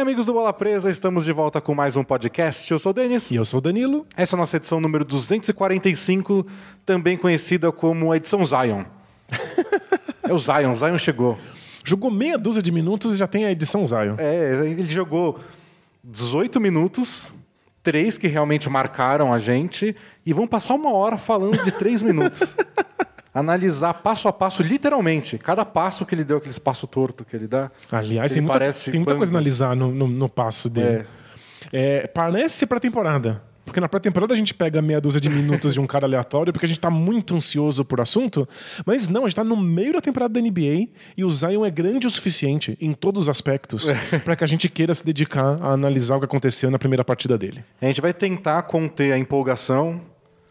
Bem, amigos do Bola Presa, estamos de volta com mais um podcast. Eu sou o Denis. E eu sou o Danilo. Essa é a nossa edição número 245, também conhecida como a edição Zion. é o Zion, Zion chegou. Jogou meia dúzia de minutos e já tem a edição Zion. É, ele jogou 18 minutos, três que realmente marcaram a gente, e vão passar uma hora falando de três minutos. Analisar passo a passo, literalmente, cada passo que ele deu, aquele passo torto que ele dá. Aliás, ele tem muita, parece tem muita coisa a analisar no, no, no passo dele. É, parece pré-temporada. Porque na pré-temporada a gente pega meia dúzia de minutos de um cara aleatório, porque a gente tá muito ansioso por assunto. Mas não, a gente tá no meio da temporada da NBA e o Zion é grande o suficiente, em todos os aspectos, para que a gente queira se dedicar a analisar o que aconteceu na primeira partida dele. A gente vai tentar conter a empolgação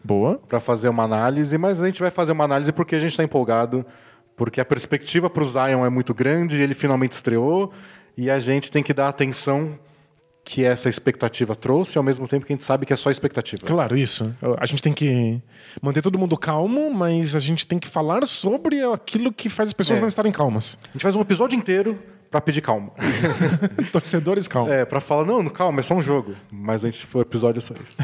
Boa. para fazer uma análise, mas a gente vai fazer uma análise porque a gente está empolgado, porque a perspectiva para o Zion é muito grande, ele finalmente estreou e a gente tem que dar atenção que essa expectativa trouxe, ao mesmo tempo que a gente sabe que é só expectativa. Claro, isso. A gente tem que manter todo mundo calmo, mas a gente tem que falar sobre aquilo que faz as pessoas É. não estarem calmas. A gente faz um episódio inteiro para pedir calma. Torcedores calmos. É, para falar, não, calma, é só um jogo. Mas a gente foi episódio só isso.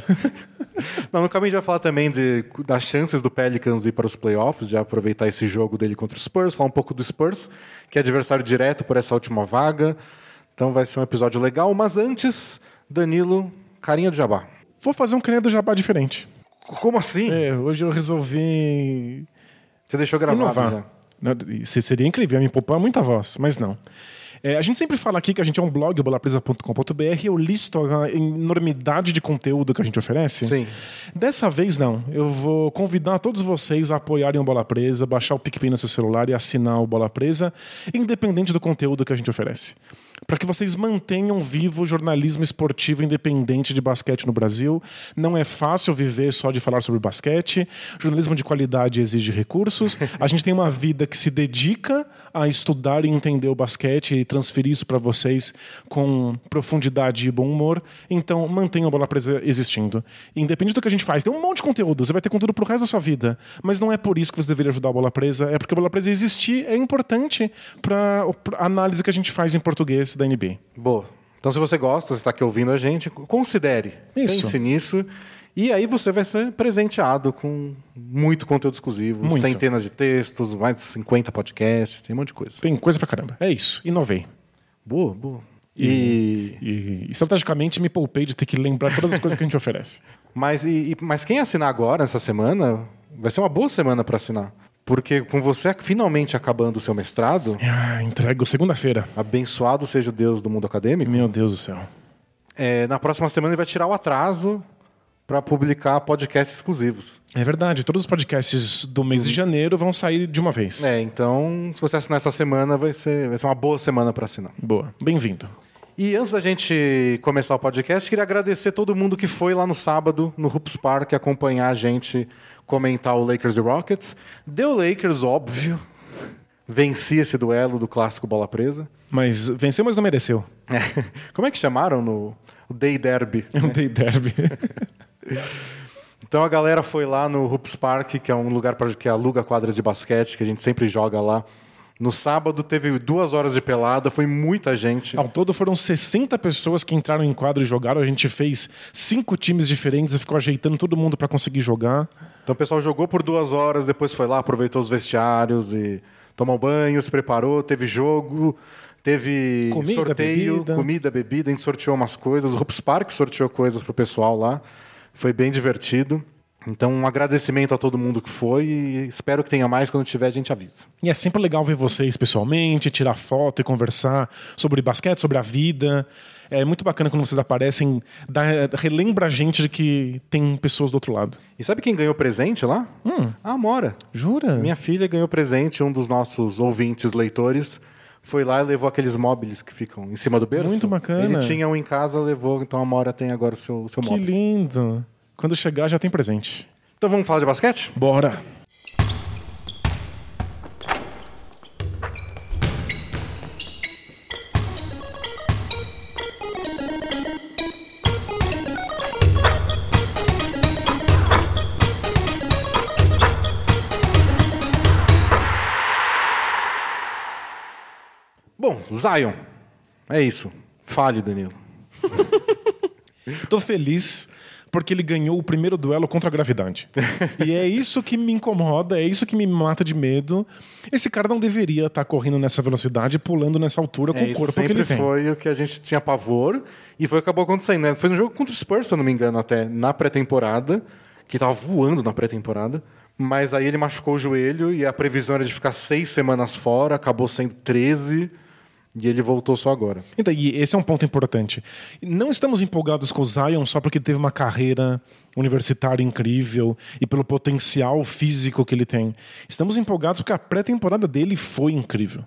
não, no caminho a gente vai falar também de, das chances do Pelicans ir para os playoffs, de aproveitar esse jogo dele contra o Spurs, falar um pouco do Spurs, que é adversário direto por essa última vaga. Então vai ser um episódio legal. Mas antes, Danilo, carinha do Jabá. Vou fazer um carinha do jabá diferente. Como assim? É, hoje eu resolvi Você deixou gravado inovar. já. Isso seria incrível, ia me poupar muita voz, mas não. É, a gente sempre fala aqui que a gente é um blog, bolapresa.com.br, eu listo a enormidade de conteúdo que a gente oferece. Sim. Dessa vez não. Eu vou convidar todos vocês a apoiarem o Bola Presa, baixar o PicPay no seu celular e assinar o Bola Presa, independente do conteúdo que a gente oferece. Para que vocês mantenham vivo o jornalismo esportivo independente de basquete no Brasil. Não é fácil viver só de falar sobre basquete. Jornalismo de qualidade exige recursos. A gente tem uma vida que se dedica a estudar e entender o basquete e transferir isso para vocês com profundidade e bom humor. Então, mantenha o Bola Presa existindo. Independente do que a gente faz, tem um monte de conteúdo. Você vai ter conteúdo pro resto da sua vida. Mas não é por isso que você deveria ajudar a Bola Presa. É porque a Bola Presa existir é importante para a análise que a gente faz em português da NBA. Boa. Então, se você gosta, está aqui ouvindo a gente, considere. Isso. Pense nisso. E aí você vai ser presenteado com muito conteúdo exclusivo, Muito. centenas de textos, mais de 50 podcasts, tem um monte de coisa. Tem coisa pra caramba. É isso. Inovei. Boa, boa. E, E, estrategicamente me poupei de ter que lembrar todas as coisas que a gente oferece. mas, e, e- mas quem assinar agora, essa semana, vai ser uma boa semana para assinar. Porque com você finalmente acabando o seu mestrado, Ah, entrego segunda-feira. abençoado seja o Deus do mundo acadêmico, Meu Deus do céu. é, na próxima semana ele vai tirar o atraso para publicar podcasts exclusivos. É verdade. Todos os podcasts do mês de janeiro vão sair de uma vez. É, então, se você assinar essa semana, vai ser, vai ser uma boa semana para assinar. Boa. Bem-vindo. E antes da gente começar o podcast, queria agradecer todo mundo que foi lá no sábado, no Hoops Park, acompanhar a gente comentar o Lakers e Rockets. Deu Lakers, óbvio. Venci esse duelo do clássico bola presa. Mas venceu, mas não mereceu. É. Como é que chamaram no o Day Derby? É um day derby. Então a galera foi lá no Hoops Park, que é um lugar para que aluga quadras de basquete, que a gente sempre joga lá. No sábado teve duas horas de pelada, foi muita gente. Ao todo foram 60 pessoas que entraram em quadro e jogaram. A gente fez cinco times diferentes e ficou ajeitando todo mundo para conseguir jogar. Então o pessoal jogou por duas horas, depois foi lá, aproveitou os vestiários e tomou banho, se preparou, teve jogo, teve Comida, sorteio, bebida. comida, bebida, a gente sorteou umas coisas, o Hoops Park sorteou coisas pro pessoal lá. Foi bem divertido. Então, um agradecimento a todo mundo que foi e espero que tenha mais. Quando tiver, a gente avisa. E é sempre legal ver vocês pessoalmente, tirar foto e conversar sobre basquete, sobre a vida. É muito bacana quando vocês aparecem, dá, relembra a gente de que tem pessoas do outro lado. E sabe quem ganhou presente lá? A Amora. Jura? Minha filha ganhou presente, um dos nossos ouvintes leitores. Foi lá e levou aqueles móveis que ficam em cima do berço. Muito bacana. Ele tinha um em casa, levou, então a Amora tem agora o seu, o seu Que móvel. lindo. Quando chegar já tem presente. Então vamos falar de basquete? Bora. Zion. É isso. Fale, Danilo. Tô feliz porque ele ganhou o primeiro duelo contra a gravidade. e é isso que me incomoda, é isso que me mata de medo. Esse cara não deveria estar correndo nessa velocidade, pulando nessa altura com É, o corpo que ele tem. foi o que a gente tinha pavor e foi o que acabou acontecendo. Né? Foi no jogo contra o Spurs, se eu não me engano, até na pré-temporada, que tava voando na pré-temporada. Mas aí ele machucou o joelho e a previsão era de ficar seis semanas fora, acabou sendo 13 e ele voltou só agora. Então, e esse é um ponto importante. Não estamos empolgados com o Zion só porque ele teve uma carreira universitária incrível e pelo potencial físico que ele tem. Estamos empolgados porque a pré-temporada dele foi incrível.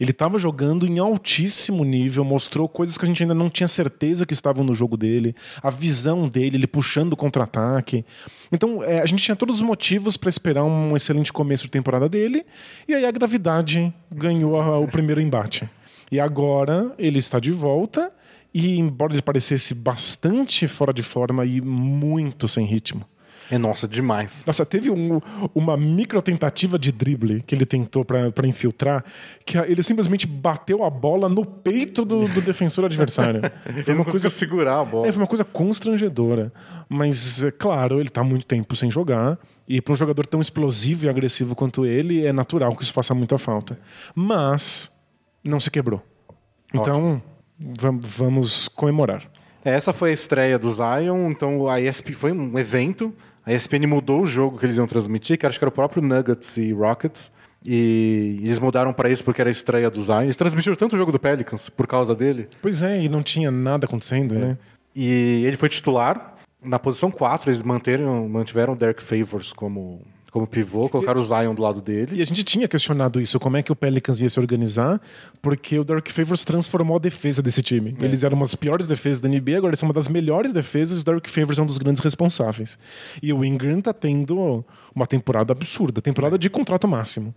Ele estava jogando em altíssimo nível, mostrou coisas que a gente ainda não tinha certeza que estavam no jogo dele, a visão dele, ele puxando o contra-ataque. Então, é, a gente tinha todos os motivos para esperar um excelente começo de temporada dele, e aí a gravidade ganhou a- o primeiro embate. E agora ele está de volta, e embora ele parecesse bastante fora de forma e muito sem ritmo. É nossa, demais. Nossa, teve um- uma micro tentativa de drible que ele tentou pra infiltrar, que ele simplesmente bateu a bola no peito do, do defensor adversário. Foi uma coisa segurar a bola. é, foi uma coisa constrangedora. Mas, é claro, ele tá há muito tempo sem jogar. E para um jogador tão explosivo e agressivo quanto ele, é natural que isso faça muita falta. Mas não se quebrou. Então, vam- vamos comemorar. Essa foi a estreia do Zion, então a ESP foi um evento. A ESPN mudou o jogo que eles iam transmitir, que acho que era o próprio Nuggets e Rockets. E eles mudaram para isso porque era a estreia do Zion. Eles transmitiram tanto o jogo do Pelicans por causa dele. Pois é, e não tinha nada acontecendo, né? E ele foi titular. Na posição 4, eles manteram, mantiveram o Derek Favors como, como pivô, colocaram o Zion do lado dele. E a gente tinha questionado isso, como é que o Pelicans ia se organizar, porque o Derek Favors transformou a defesa desse time. Eles eram uma das piores defesas da NBA, agora eles são uma das melhores defesas e o Derek Favors é um dos grandes responsáveis. E o Ingram tá tendo uma temporada absurda, temporada de contrato máximo.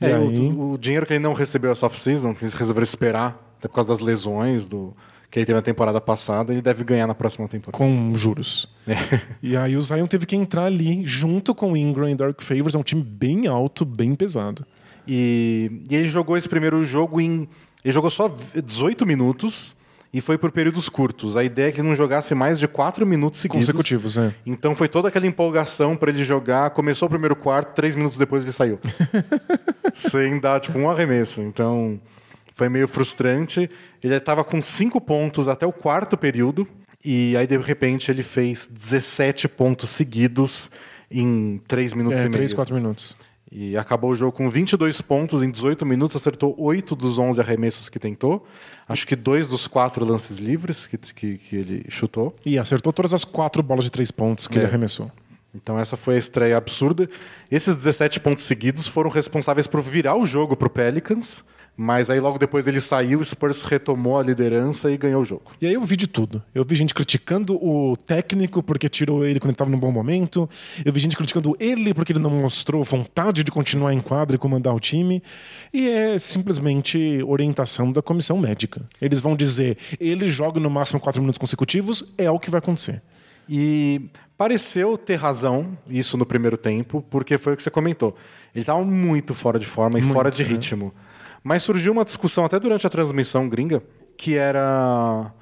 E É, aí, o, o dinheiro que ele não recebeu essa off-season, que eles resolveram esperar, até por causa das lesões do, que ele teve na temporada passada, ele deve ganhar na próxima temporada. com juros. E aí o Zion teve que entrar ali junto com o Ingram e Derek Favors, é um time bem alto, bem pesado. E, e ele jogou esse primeiro jogo em. Ele jogou só 18 minutos e foi por períodos curtos. A ideia é que ele não jogasse mais de 4 minutos seguidos. Consecutivos, é. Então foi toda aquela empolgação para ele jogar. Começou o primeiro quarto, três minutos depois ele saiu. Sem dar tipo um arremesso. Então foi meio frustrante. Ele estava com cinco pontos até o quarto período. E aí, de repente, ele fez 17 pontos seguidos em 3 minutos É, e meio. 3, 4 minutos. E acabou o jogo com 22 pontos em 18 minutos, acertou 8 dos 11 arremessos que tentou. Acho que dois dos quatro lances livres que, que, que ele chutou. E acertou todas as quatro bolas de três pontos que É. ele arremessou. Então essa foi a estreia absurda. Esses 17 pontos seguidos foram responsáveis por virar o jogo para o Pelicans, mas aí logo depois ele saiu, o Spurs retomou a liderança e ganhou o jogo. E aí eu vi de tudo. Eu vi gente criticando o técnico porque tirou ele quando ele estava num bom momento. Eu vi gente criticando ele porque ele não mostrou vontade de continuar em quadra e comandar o time. E é simplesmente orientação da comissão médica. Eles vão dizer, ele joga no máximo quatro minutos consecutivos, é o que vai acontecer. E pareceu ter razão isso no primeiro tempo, porque foi o que você comentou. Ele estava muito fora de forma e Muito, fora de né? ritmo. Mas surgiu uma discussão até durante a transmissão gringa, que era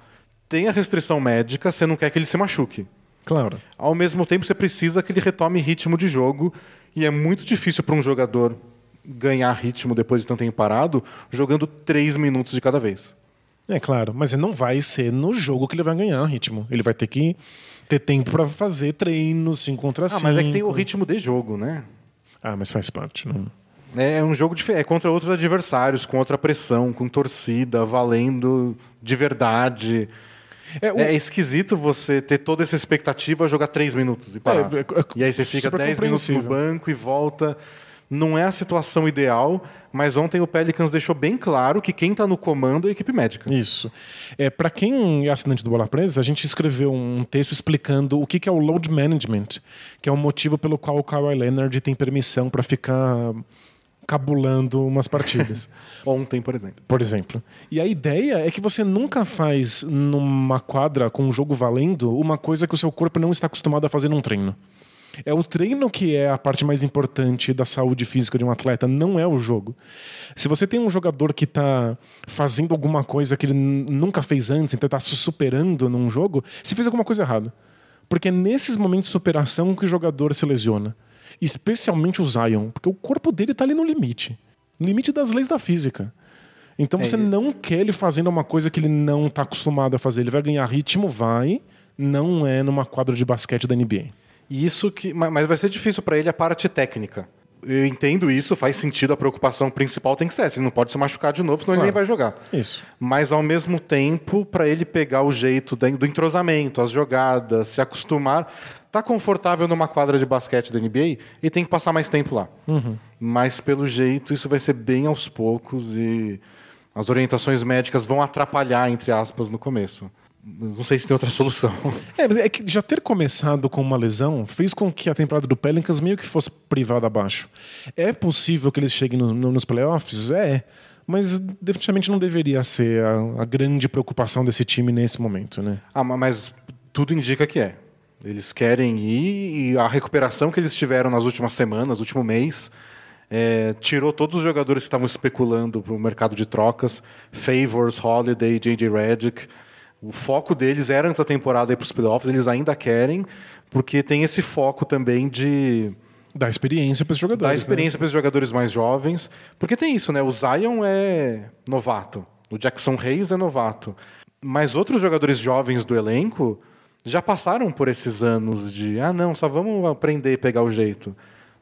tem a restrição médica, você não quer que ele se machuque. Claro. Ao mesmo tempo, você precisa que ele retome ritmo de jogo, e é muito difícil para um jogador ganhar ritmo depois de tanto tempo parado, jogando três minutos de cada vez. É claro, mas não vai ser no jogo que ele vai ganhar ritmo. Ele vai ter que ter tempo para fazer treinos, 5 contra Ah, 5. mas é que tem o ritmo de jogo, né? Ah, mas faz parte. Não... É um jogo diferente, é contra outros adversários, com outra pressão, com torcida, valendo de verdade. É, o- É esquisito você ter toda essa expectativa, jogar três minutos e parar. É, é- é e aí você fica 10 minutos no banco e volta. Não é a situação ideal, mas ontem o Pelicans deixou bem claro que quem está no comando é a equipe médica. Isso. É, para quem é assinante do Bola Presa, a gente escreveu um texto explicando o que que é o load management, que é o motivo pelo qual o Kawhi Leonard tem permissão para ficar cabulando umas partidas, Ontem, por exemplo. por exemplo. E a ideia é que você nunca faz numa quadra com um jogo valendo uma coisa que o seu corpo não está acostumado a fazer num treino. É o treino que é a parte mais importante da saúde física de um atleta, não é o jogo. Se você tem um jogador que está fazendo alguma coisa que ele nunca fez antes, então está se superando num jogo, você fez alguma coisa errada. Porque é nesses momentos de superação que o jogador se lesiona. Especialmente o Zion, porque o corpo dele está ali no limite limite das leis da física. Então você é. não quer ele fazendo uma coisa que ele não está acostumado a fazer. Ele vai ganhar ritmo, vai, não é numa quadra de basquete da NBA. Isso que, mas vai ser difícil para ele a parte técnica. Eu entendo isso, faz sentido, a preocupação principal tem que ser essa. Ele não pode se machucar de novo, senão claro. ele nem vai jogar. Isso. Mas ao mesmo tempo, para ele pegar o jeito do entrosamento, as jogadas, se acostumar, tá confortável numa quadra de basquete da NBA e tem que passar mais tempo lá. Uhum. Mas pelo jeito isso vai ser bem aos poucos e as orientações médicas vão atrapalhar, entre aspas, no começo. Não sei se tem outra solução. É, é que já ter começado com uma lesão fez com que a temporada do Pelicans meio que fosse privada abaixo. É possível que eles cheguem no, no, nos playoffs? É. Mas definitivamente não deveria ser a, a, grande preocupação desse time nesse momento, né? Ah, mas tudo indica que é. Eles querem ir e a recuperação que eles tiveram nas últimas semanas, último mês, é, tirou todos os jogadores que estavam especulando para o mercado de trocas, Favors, Holiday, J.J. Redick. O foco deles era antes da temporada ir para os playoffs, eles ainda querem, porque tem esse foco também de dar experiência para os jogadores. Dar experiência né? para os jogadores mais jovens, porque tem isso, né? O Zion é novato, o Jackson Hayes é novato, mas outros jogadores jovens do elenco já passaram por esses anos de ah não, só vamos aprender e pegar o jeito.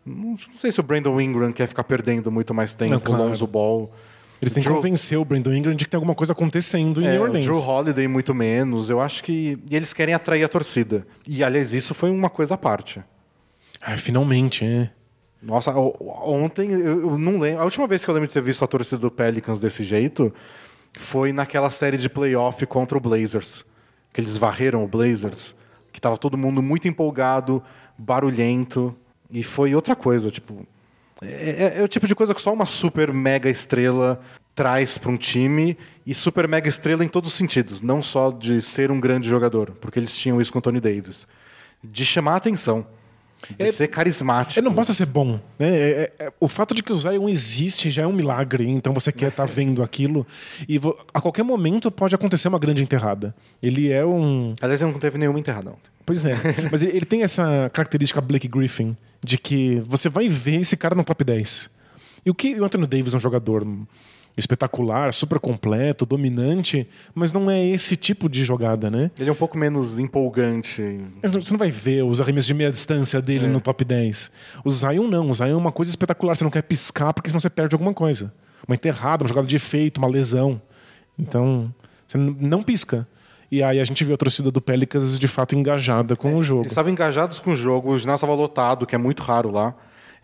Não, sei se o Brandon Ingram quer ficar perdendo muito mais tempo não, claro. longe do ball. Eles têm que convencer o Brandon Ingram de que tem alguma coisa acontecendo em é, New Orleans. O Drew Holiday muito menos. Eu acho que e eles querem atrair a torcida. E aliás, isso foi uma coisa à parte. Ah, finalmente, é. Nossa, ontem eu não lembro. A última vez que eu lembro de ter visto a torcida do Pelicans desse jeito foi naquela série de playoff contra o Blazers que eles varreram o Blazers, que estava todo mundo muito empolgado, barulhento, e foi outra coisa, tipo, é, é, é, o tipo de coisa que só uma super mega estrela traz para um time e super mega estrela em todos os sentidos, não só de ser um grande jogador, porque eles tinham isso com o Tony Davis, de chamar a atenção. De é, ser carismático. Ele não basta ser bom. Né? É, é, é, o fato de que o Zion existe já é um milagre, então você quer estar tá vendo aquilo. E a qualquer momento pode acontecer uma grande enterrada. Ele é um. Aliás, ele não teve nenhuma enterrada ontem. Pois é. Mas ele tem essa característica Blake Griffin, de que você vai ver esse cara no top 10. E o que o Anthony Davis é um jogador espetacular, super completo, dominante, mas não é esse tipo de jogada, né? Ele é um pouco menos empolgante. Você não vai ver os arremessos de meia distância dele é. no top 10. O Zion não, o Zion é uma coisa espetacular, você não quer piscar porque senão você perde alguma coisa. Uma enterrada, uma jogada de efeito, uma lesão. Então, você não pisca. E aí a gente viu a torcida do Pelicans de fato engajada com é, o jogo. Eles estavam engajados com o jogo, o ginásio estava lotado, que é muito raro lá.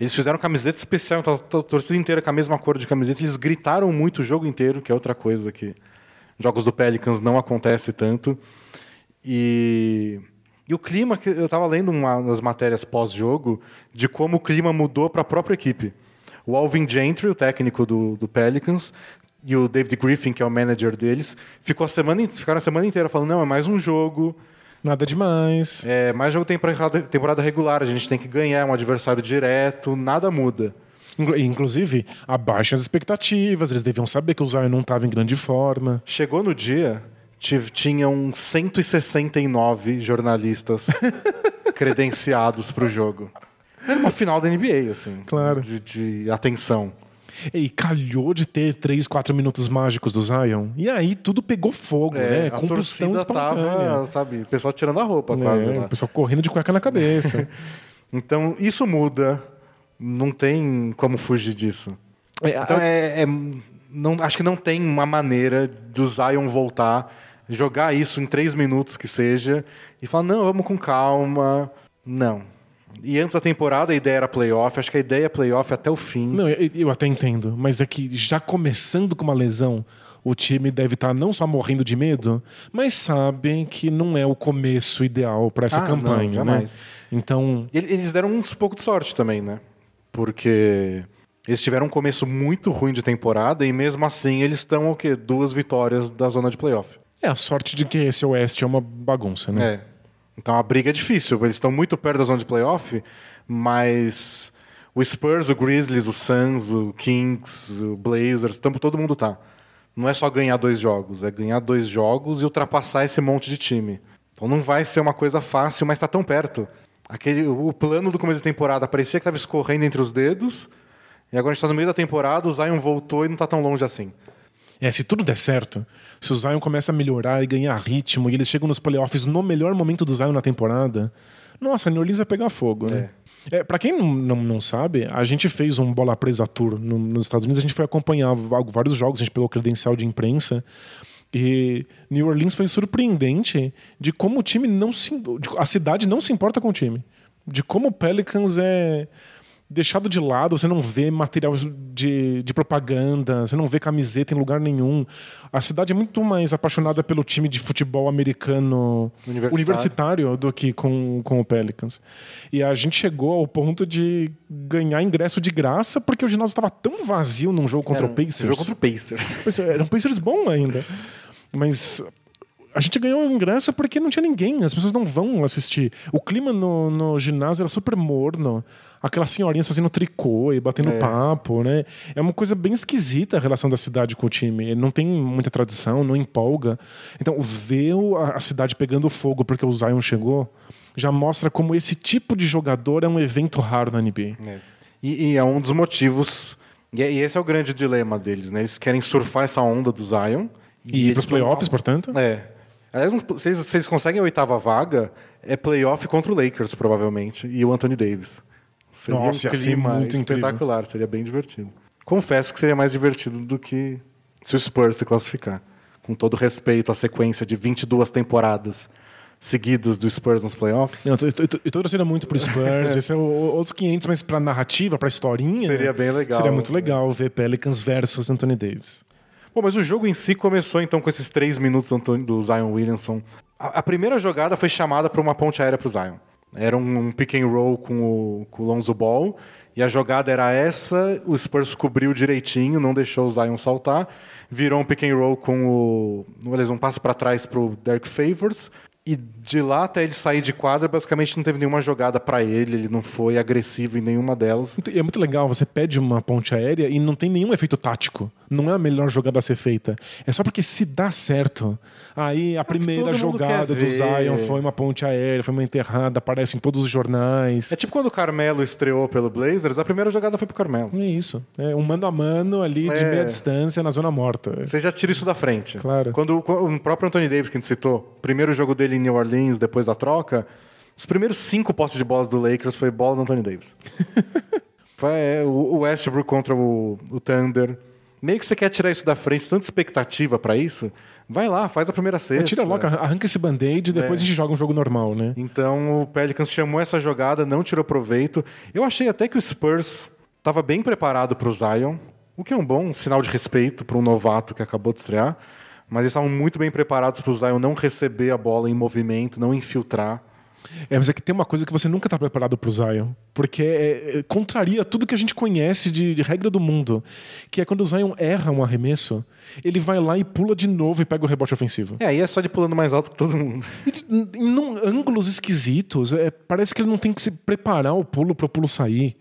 Eles fizeram camiseta especial, então a torcida inteira com a mesma cor de camiseta. Eles gritaram muito o jogo inteiro, que é outra coisa que jogos do Pelicans não acontece tanto. E, e o clima, que eu estava lendo uma matérias pós-jogo, de como o clima mudou para a própria equipe. O Alvin Gentry, o técnico do, do Pelicans, e o David Griffin, que é o manager deles, ficou a semana, ficaram a semana inteira falando: não, é mais um jogo, Nada demais. É, mais jogo tem temporada regular, a gente tem que ganhar um adversário direto, nada muda. Inclusive, abaixem as expectativas, eles deviam saber que o Zion não estava em grande forma. Chegou no dia, tinham 169 jornalistas credenciados para o jogo. Era uma final da NBA, assim. Claro. De, de atenção. E calhou de ter 3, 4 minutos mágicos do Zion. E aí tudo pegou fogo, é, né? A Combustão espontânea. Tava, sabe, o pessoal tirando a roupa é, quase. O pessoal correndo de cueca na cabeça. então, isso muda. Não tem como fugir disso. É, então, é, é, não, acho que não tem uma maneira do Zion voltar, jogar isso em 3 minutos que seja, e falar, não, vamos com calma. Não. E antes da temporada a ideia era playoff, acho que a ideia é playoff até o fim. Não, eu, eu até entendo, mas é que já começando com uma lesão, o time deve estar tá não só morrendo de medo, mas sabem que não é o começo ideal para essa ah, campanha, não, né? Então, eles deram um pouco de sorte também, né? Porque eles tiveram um começo muito ruim de temporada e mesmo assim eles estão o quê? Duas vitórias da zona de playoff. É a sorte de que esse Oeste é uma bagunça, né? É. Então a briga é difícil. Eles estão muito perto da zona de playoff, mas o Spurs, o Grizzlies, o Suns, o Kings, o Blazers, todo mundo tá. Não é só ganhar dois jogos, é ganhar dois jogos e ultrapassar esse monte de time. Então não vai ser uma coisa fácil, mas está tão perto. Aquele, o plano do começo da temporada parecia que estava escorrendo entre os dedos, e agora a gente está no meio da temporada, o Zion voltou e não está tão longe assim. É, se tudo der certo, se o Zion começa a melhorar e ganhar ritmo, e eles chegam nos playoffs no melhor momento do Zion na temporada, nossa, a New Orleans vai pegar fogo, né? É. É, para quem não, não, não, sabe, a gente fez um bola presa tour no, nos Estados Unidos, a gente foi acompanhar vários jogos, a gente pegou credencial de imprensa. E New Orleans foi surpreendente de como o time não se. a cidade não se importa com o time. De como o Pelicans é deixado de lado, você não vê material de, de propaganda, você não vê camiseta em lugar nenhum. A cidade é muito mais apaixonada pelo time de futebol americano universitário, universitário do que com, com o Pelicans. E a gente chegou ao ponto de ganhar ingresso de graça porque o ginásio estava tão vazio num jogo contra Era o Pacers. Um jogo contra o Pacers. Era um Pacers bom ainda. Mas a gente ganhou o ingresso porque não tinha ninguém, as pessoas não vão assistir. O clima no, no ginásio era super morno, aquelas senhorinhas fazendo tricô e batendo é. papo, né? É uma coisa bem esquisita a relação da cidade com o time. Não tem muita tradição, não empolga. Então, ver a cidade pegando fogo porque o Zion chegou já mostra como esse tipo de jogador é um evento raro na NBA. É. E, e, é um dos motivos. E, e esse é o grande dilema deles, né? Eles querem surfar essa onda do Zion. E, e ir para os playoffs, portanto? É. Aliás, se eles, se eles conseguem a oitava vaga, é playoff contra o Lakers, provavelmente, e o Anthony Davis. Seria Nossa, um clima muito espetacular, incrível. seria bem divertido. Confesso que seria mais divertido do que se o Spurs se classificar. Com todo respeito à sequência de 22 temporadas seguidas do Spurs nos playoffs. Não, eu estou torcendo muito pro Spurs. Esse é o, outros 500, mas para narrativa, para historinha. Seria bem legal. Seria muito legal ver Pelicans versus Anthony Davis. Bom, mas o jogo em si começou então com esses três minutos do Zion Williamson. A, a primeira jogada foi chamada para uma ponte aérea para o Zion. Era um, um, pick and roll com o, com o Lonzo Ball. E a jogada era essa, o Spurs cobriu direitinho, não deixou o Zion saltar. Virou um pick and roll com o. Um passe para trás para o Derek Favors. E de lá até ele sair de quadra, basicamente não teve nenhuma jogada para ele, ele não foi agressivo em nenhuma delas. E é muito legal, você pede uma ponte aérea e não tem nenhum efeito tático. Não é a melhor jogada a ser feita. É só porque se dá certo. Aí a é primeira jogada do Zion foi uma ponte aérea, foi uma enterrada, aparece em todos os jornais. É tipo quando o Carmelo estreou pelo Blazers, a primeira jogada foi pro Carmelo. É isso. É um mano a mano ali é. de meia distância na zona morta. Você já tira isso da frente. Claro. Quando o próprio Anthony Davis, que a gente citou, primeiro jogo dele em New Orleans, depois da troca, os primeiros cinco postes de bolas do Lakers foi bola do Anthony Davis. foi é, o Westbrook contra o, o Thunder. Meio que você quer tirar isso da frente, tanta expectativa para isso. Vai lá, faz a primeira cesta. Tira logo, arranca esse band-aid e depois é. a gente joga um jogo normal, né? Então o Pelicans chamou essa jogada, não tirou proveito. Eu achei até que o Spurs estava bem preparado para o Zion, o que é um bom sinal de respeito para um novato que acabou de estrear mas eles estavam muito bem preparados para o Zion não receber a bola em movimento, não infiltrar. É, mas é que tem uma coisa que você nunca está preparado para o Zion, porque é, é, contraria tudo que a gente conhece de, de, regra do mundo, que é quando o Zion erra um arremesso, ele vai lá e pula de novo e pega o rebote ofensivo. É, aí é só de pulando mais alto que todo mundo. E, em, em ângulos esquisitos, é, parece que ele não tem que se preparar o pulo para o pulo sair.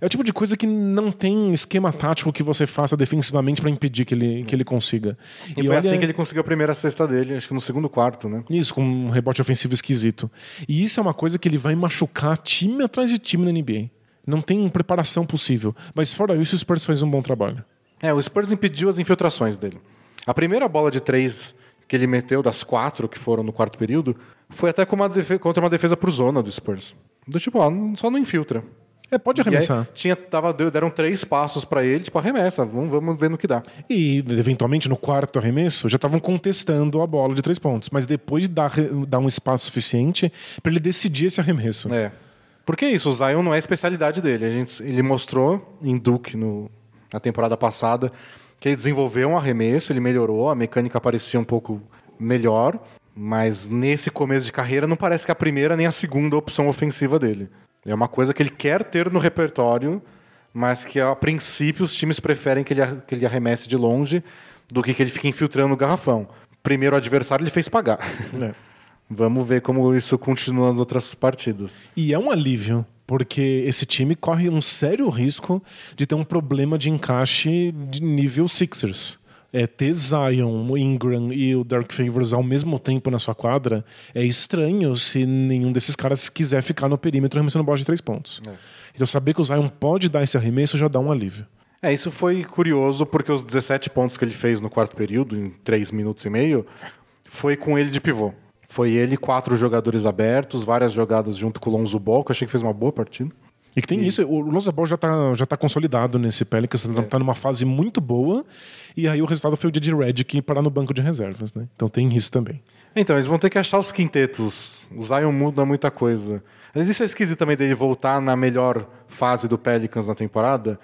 É o tipo de coisa que não tem esquema tático que você faça defensivamente para impedir que ele, que ele consiga. E, e foi olha... assim que ele conseguiu a primeira cesta dele, acho que no segundo quarto, né? Isso, com um rebote ofensivo esquisito. E isso é uma coisa que ele vai machucar time atrás de time na NBA. Não tem preparação possível. Mas fora isso, o Spurs fez um bom trabalho. É, o Spurs impediu as infiltrações dele. A primeira bola de três que ele meteu, das quatro que foram no quarto período, foi até uma contra uma defesa por zona do Spurs. Do tipo, ó, só não infiltra. É, pode arremessar. Aí, tinha, tava, deram três passos para ele, tipo, arremessa, vamos, vamos ver no que dá. E, eventualmente, no quarto arremesso, já estavam contestando a bola de três pontos. Mas depois de dar, dar um espaço suficiente para ele decidir esse arremesso. É. Porque é isso, o Zion não é a especialidade dele. A gente, ele mostrou em Duke, no, na temporada passada, que ele desenvolveu um arremesso, ele melhorou, a mecânica parecia um pouco melhor. Mas nesse começo de carreira não parece que a primeira nem a segunda opção ofensiva dele. É uma coisa que ele quer ter no repertório, mas que a princípio os times preferem que ele, que ele arremesse de longe do que que ele fique infiltrando o garrafão. Primeiro adversário ele fez pagar. É. Vamos ver como isso continua nas outras partidas. E é um alívio, porque esse time corre um sério risco de ter um problema de encaixe de nível Sixers. É, ter Zion, o Ingram e o Dark Favors ao mesmo tempo na sua quadra é estranho se nenhum desses caras quiser ficar no perímetro arremessando bola de três pontos. É. Então saber que o Zion pode dar esse arremesso já dá um alívio. É, isso foi curioso porque os 17 pontos que ele fez no quarto período, em 3 minutos e meio, foi com ele de pivô. Foi ele, quatro jogadores abertos, várias jogadas junto com o Lonzo Ball, que eu achei que fez uma boa partida. E que tem e... isso, o Lonzo Ball já está já tá consolidado nesse Pelicans, está é. Tá numa fase muito boa, e aí o resultado foi o de Redick parar no banco de reservas, né? Então tem isso também. Então, eles vão ter que achar os quintetos. O Zion muda muita coisa. Mas isso é esquisito também dele voltar na melhor fase do Pelicans na temporada.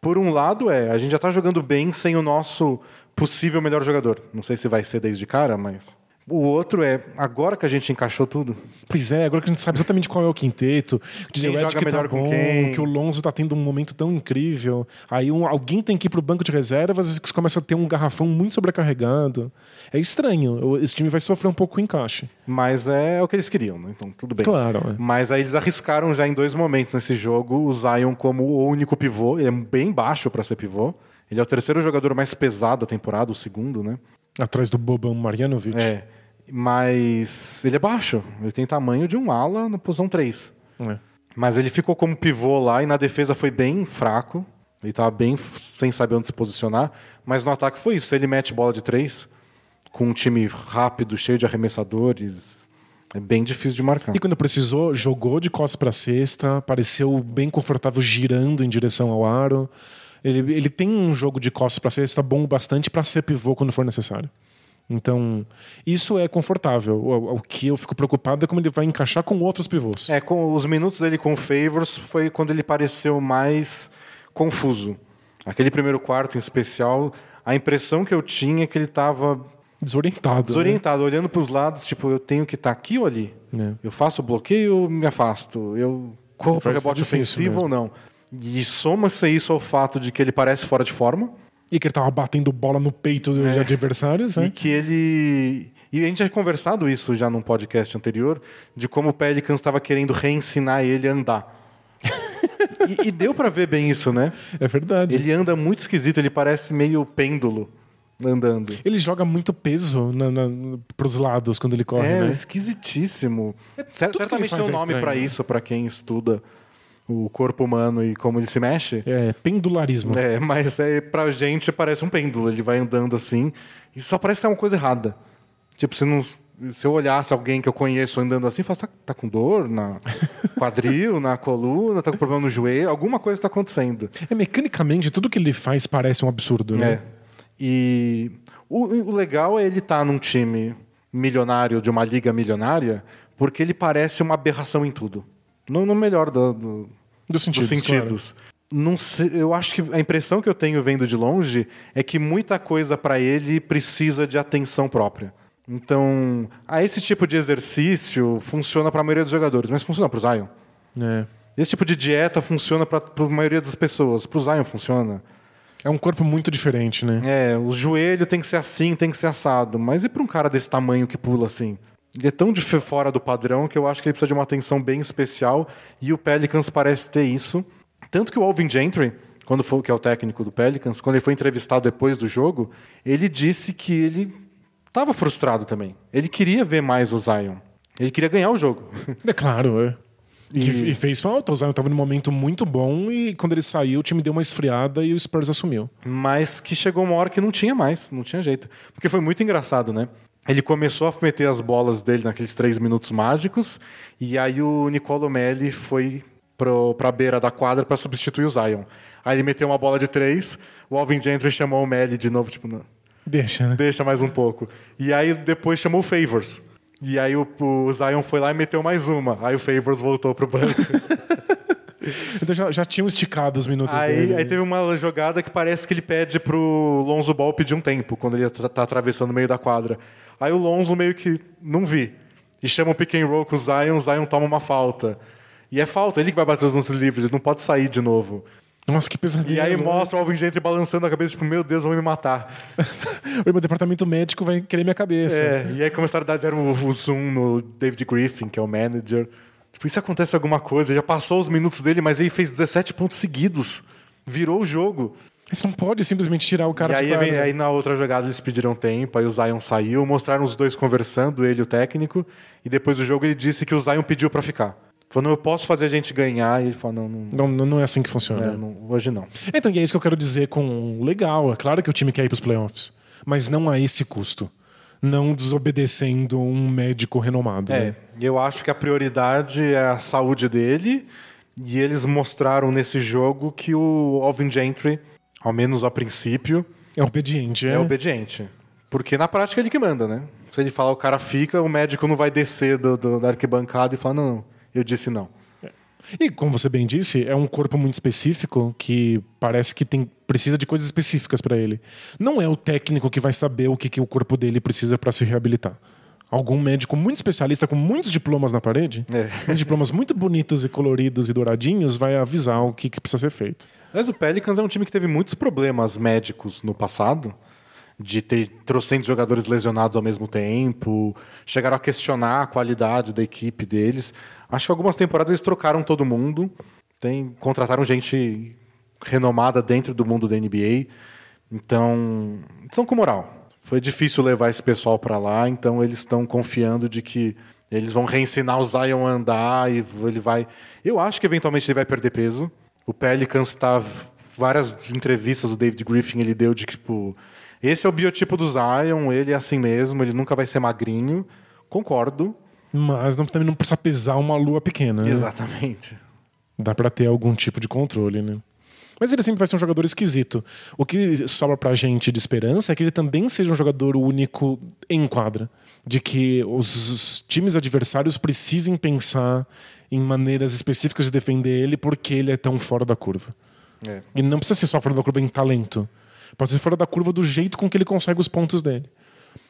Por um lado, é, a gente já está jogando bem sem o nosso possível melhor jogador. Não sei se vai ser desde cara, mas. O outro é, agora que a gente encaixou tudo. Pois é, agora que a gente sabe exatamente qual é o quinteto, que quem joga melhor tá bom, com quem. que o Lonzo tá tendo um momento tão incrível. Aí um, alguém tem que ir pro banco de reservas e começa a ter um garrafão muito sobrecarregado. É estranho. Esse time vai sofrer um pouco o encaixe. Mas é o que eles queriam, né? Então tudo bem. Claro. É. Mas aí eles arriscaram já em dois momentos nesse jogo o Zion como o único pivô. Ele é bem baixo para ser pivô. Ele é o terceiro jogador mais pesado da temporada, o segundo, né? Atrás do Boban Marjanovic. É. Mas ele é baixo. Ele tem tamanho de um ala na posição 3. É. Mas ele ficou como pivô lá e na defesa foi bem fraco. Ele estava bem sem saber onde se posicionar. Mas no ataque foi isso. Ele mete bola de 3 com um time rápido, cheio de arremessadores. É bem difícil de marcar. E quando precisou, jogou de costas para cesta, pareceu bem confortável girando em direção ao aro. Ele, ele tem um jogo de costas para cesta bom bastante para ser pivô quando for necessário. Então, isso é confortável. O, o, que eu fico preocupado é como ele vai encaixar com outros pivôs. É, com os minutos dele com Favors foi quando ele pareceu mais confuso. Aquele primeiro quarto em especial, a impressão que eu tinha é que ele estava desorientado. Desorientado, né? olhando para os lados, tipo, eu tenho que estar tá aqui ou ali? É. Eu faço o bloqueio ou me afasto? Eu corro para rebote ofensivo mesmo. ou não? E soma-se isso ao fato de que ele parece fora de forma e que ele tava batendo bola no peito dos é. adversários. Né? E que ele. E a gente tinha conversado isso já num podcast anterior, de como o Pelicans estava querendo reensinar ele a andar. e, e, deu para ver bem isso, né? É verdade. Ele anda muito esquisito, ele parece meio pêndulo andando. Ele joga muito peso na, na, pros lados quando ele corre, é, né? esquisitíssimo. É, Certamente tem um nome é para isso, para quem estuda o corpo humano e como ele se mexe. É, pendularismo. É, mas é, pra gente parece um pêndulo. Ele vai andando assim e só parece que tem uma coisa errada. Tipo, se, não, se eu olhasse alguém que eu conheço andando assim, eu falo, tá, tá com dor na quadril, na coluna, tá com problema no joelho, alguma coisa está acontecendo. É, mecanicamente, tudo que ele faz parece um absurdo, né? É. E o, o legal é ele estar tá num time milionário, de uma liga milionária, porque ele parece uma aberração em tudo. No, no melhor do, do, dos sentidos. Dos sentidos. Claro. Não sei, eu acho que a impressão que eu tenho vendo de longe é que muita coisa para ele precisa de atenção própria. Então, a esse tipo de exercício funciona para a maioria dos jogadores, mas funciona para o Zion. É. Esse tipo de dieta funciona para a maioria das pessoas. Para o Zion funciona. É um corpo muito diferente, né? É, o joelho tem que ser assim, tem que ser assado. Mas e para um cara desse tamanho que pula assim? Ele é tão de fora do padrão que eu acho que ele precisa de uma atenção bem especial e o Pelicans parece ter isso. Tanto que o Alvin Gentry, quando foi, que é o técnico do Pelicans, quando ele foi entrevistado depois do jogo, ele disse que ele estava frustrado também. Ele queria ver mais o Zion. Ele queria ganhar o jogo. É claro, é. E, e, fez falta. O Zion estava num momento muito bom e quando ele saiu, o time deu uma esfriada e o Spurs assumiu. Mas que chegou uma hora que não tinha mais, não tinha jeito. Porque foi muito engraçado, né? Ele começou a meter as bolas dele naqueles três minutos mágicos, e aí o Nicolo Melli foi para a beira da quadra para substituir o Zion. Aí ele meteu uma bola de três, o Alvin Gentry chamou o Melli de novo, tipo, não, deixa, né? Deixa mais um pouco. E aí depois chamou o Favors. E aí o, o Zion foi lá e meteu mais uma. Aí o Favors voltou pro banco. Então já, já tinham esticado os minutos aí, dele. Aí teve uma jogada que parece que ele pede pro Lonzo Ball pedir um tempo, quando ele tá atravessando o meio da quadra. Aí o Lonzo meio que não vi. E chama o pick and roll com o Zion, o Zion toma uma falta. E é falta, ele que vai bater os lances livres, ele não pode sair de novo. Nossa, que pesadelo. E aí né? mostra o Alvin Gentry balançando a cabeça, tipo, meu Deus, vão me matar. O meu departamento médico vai querer minha cabeça. É, e aí começaram a dar deram o, o zoom no David Griffin, que é o manager. Tipo, e se acontece alguma coisa? Já passou os minutos dele, mas ele fez 17 pontos seguidos. Virou o jogo. Você não pode simplesmente tirar o cara e aí, de vem- aí na outra jogada eles pediram tempo, aí o Zion saiu, mostraram os dois conversando, ele e o técnico, e depois do jogo ele disse que o Zion pediu pra ficar. Falou, não, eu posso fazer a gente ganhar, e ele falou, não, não, Não, não é assim que funciona. é, não, hoje não. Então, e é isso que eu quero dizer com legal. É claro que o time quer ir pros playoffs, mas não a esse custo. Não desobedecendo um médico renomado. É, né? Eu acho que a prioridade é a saúde dele, e eles mostraram nesse jogo que o Alvin Gentry, ao menos a princípio, É obediente, é. é obediente. Porque na prática é ele que manda, né? Se ele falar o cara fica, o médico não vai descer do, do- da arquibancada e falar, não, não, eu disse não. E como você bem disse, é um corpo muito específico que parece que tem precisa de coisas específicas para ele. Não é o técnico que vai saber o que, que o corpo dele precisa para se reabilitar. Algum médico muito especialista com muitos diplomas na parede, É. muitos diplomas muito bonitos e coloridos e douradinhos, vai avisar o que, que precisa ser feito. Mas o Pelicans é um time que teve muitos problemas médicos no passado, de ter trocentos jogadores lesionados ao mesmo tempo, chegaram a questionar a qualidade da equipe deles. Acho que algumas temporadas eles trocaram todo mundo, tem, contrataram gente renomada dentro do mundo da NBA, então estão com moral. Foi difícil levar esse pessoal para lá, então eles estão confiando de que eles vão reensinar o Zion a andar e ele vai. Eu acho que eventualmente ele vai perder peso. O Pelicans está várias entrevistas o David Griffin ele deu de tipo, esse é o biotipo do Zion, ele é assim mesmo, ele nunca vai ser magrinho. Concordo. Mas não, também não precisa pesar uma lua pequena. né? Exatamente. Dá pra ter algum tipo de controle, né? Mas ele sempre vai ser um jogador esquisito. O que sobra pra gente de esperança é que ele também seja um jogador único em quadra. De que os times adversários precisem pensar em maneiras específicas de defender ele porque ele é tão fora da curva. É. E não precisa ser só fora da curva em talento. Pode ser fora da curva do jeito com que ele consegue os pontos dele.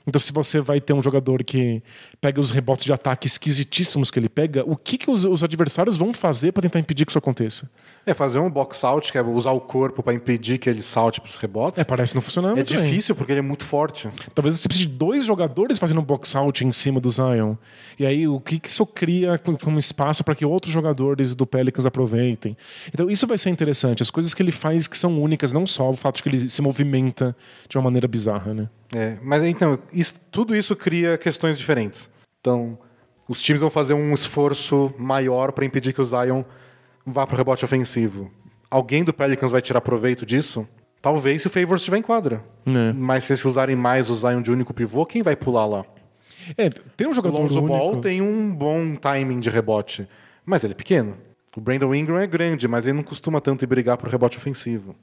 Então, se você vai ter um jogador que pega os rebotes de ataque esquisitíssimos que ele pega, o que, que os, os adversários vão fazer para tentar impedir que isso aconteça? É fazer um box out, que é usar o corpo para impedir que ele salte para os rebotes. É, parece não funcionar É muito bem. difícil porque ele é muito forte. Talvez você precise de dois jogadores fazendo um box out em cima do Zion. E aí, o que, que isso cria com- como espaço para que outros jogadores do Pelicans aproveitem? Então, isso vai ser interessante. As coisas que ele faz que são únicas, não só o fato de que ele se movimenta de uma maneira bizarra, né? É, mas então, isso- tudo isso cria questões diferentes. Então, os times vão fazer um esforço maior para impedir que o Zion vá para o rebote ofensivo. Alguém do Pelicans vai tirar proveito disso? Talvez se o Favors estiver em quadra. É. Mas se eles usarem mais o Zion de único pivô, quem vai pular lá? É, tem um O jogador Lonzo único... Ball tem um bom timing de rebote, mas ele é pequeno. O Brandon Ingram é grande, mas ele não costuma tanto ir brigar para o rebote ofensivo.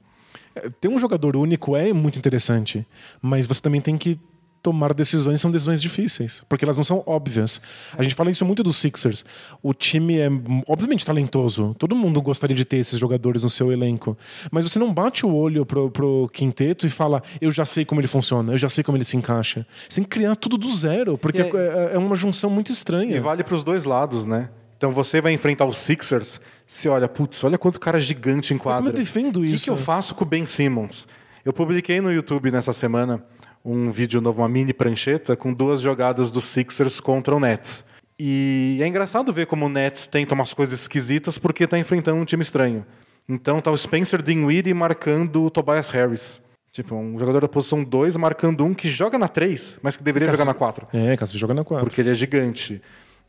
Ter um jogador único é muito interessante, mas você também tem que tomar decisões, são decisões difíceis, porque elas não são óbvias. A gente fala isso muito dos Sixers. O time é obviamente talentoso, todo mundo gostaria de ter esses jogadores no seu elenco, mas você não bate o olho pro, pro quinteto e fala, eu já sei como ele funciona, eu já sei como ele se encaixa. Você tem que criar tudo do zero, porque E é, é uma junção muito estranha. E vale para os dois lados, né? Então você vai enfrentar os Sixers, se olha, putz, olha quanto cara gigante em quadra. como eu defendo O que isso? que eu faço com o Ben Simmons? Eu publiquei no YouTube nessa semana um vídeo novo, uma mini prancheta, com duas jogadas dos Sixers contra o Nets. E é engraçado ver como o Nets tenta umas coisas esquisitas porque tá enfrentando um time estranho. Então tá o Spencer Dinwiddie marcando o Tobias Harris. Tipo, um jogador da posição 2 marcando um que joga na 3, mas que deveria jogar na 4 É, você joga na quadra. porque ele é gigante.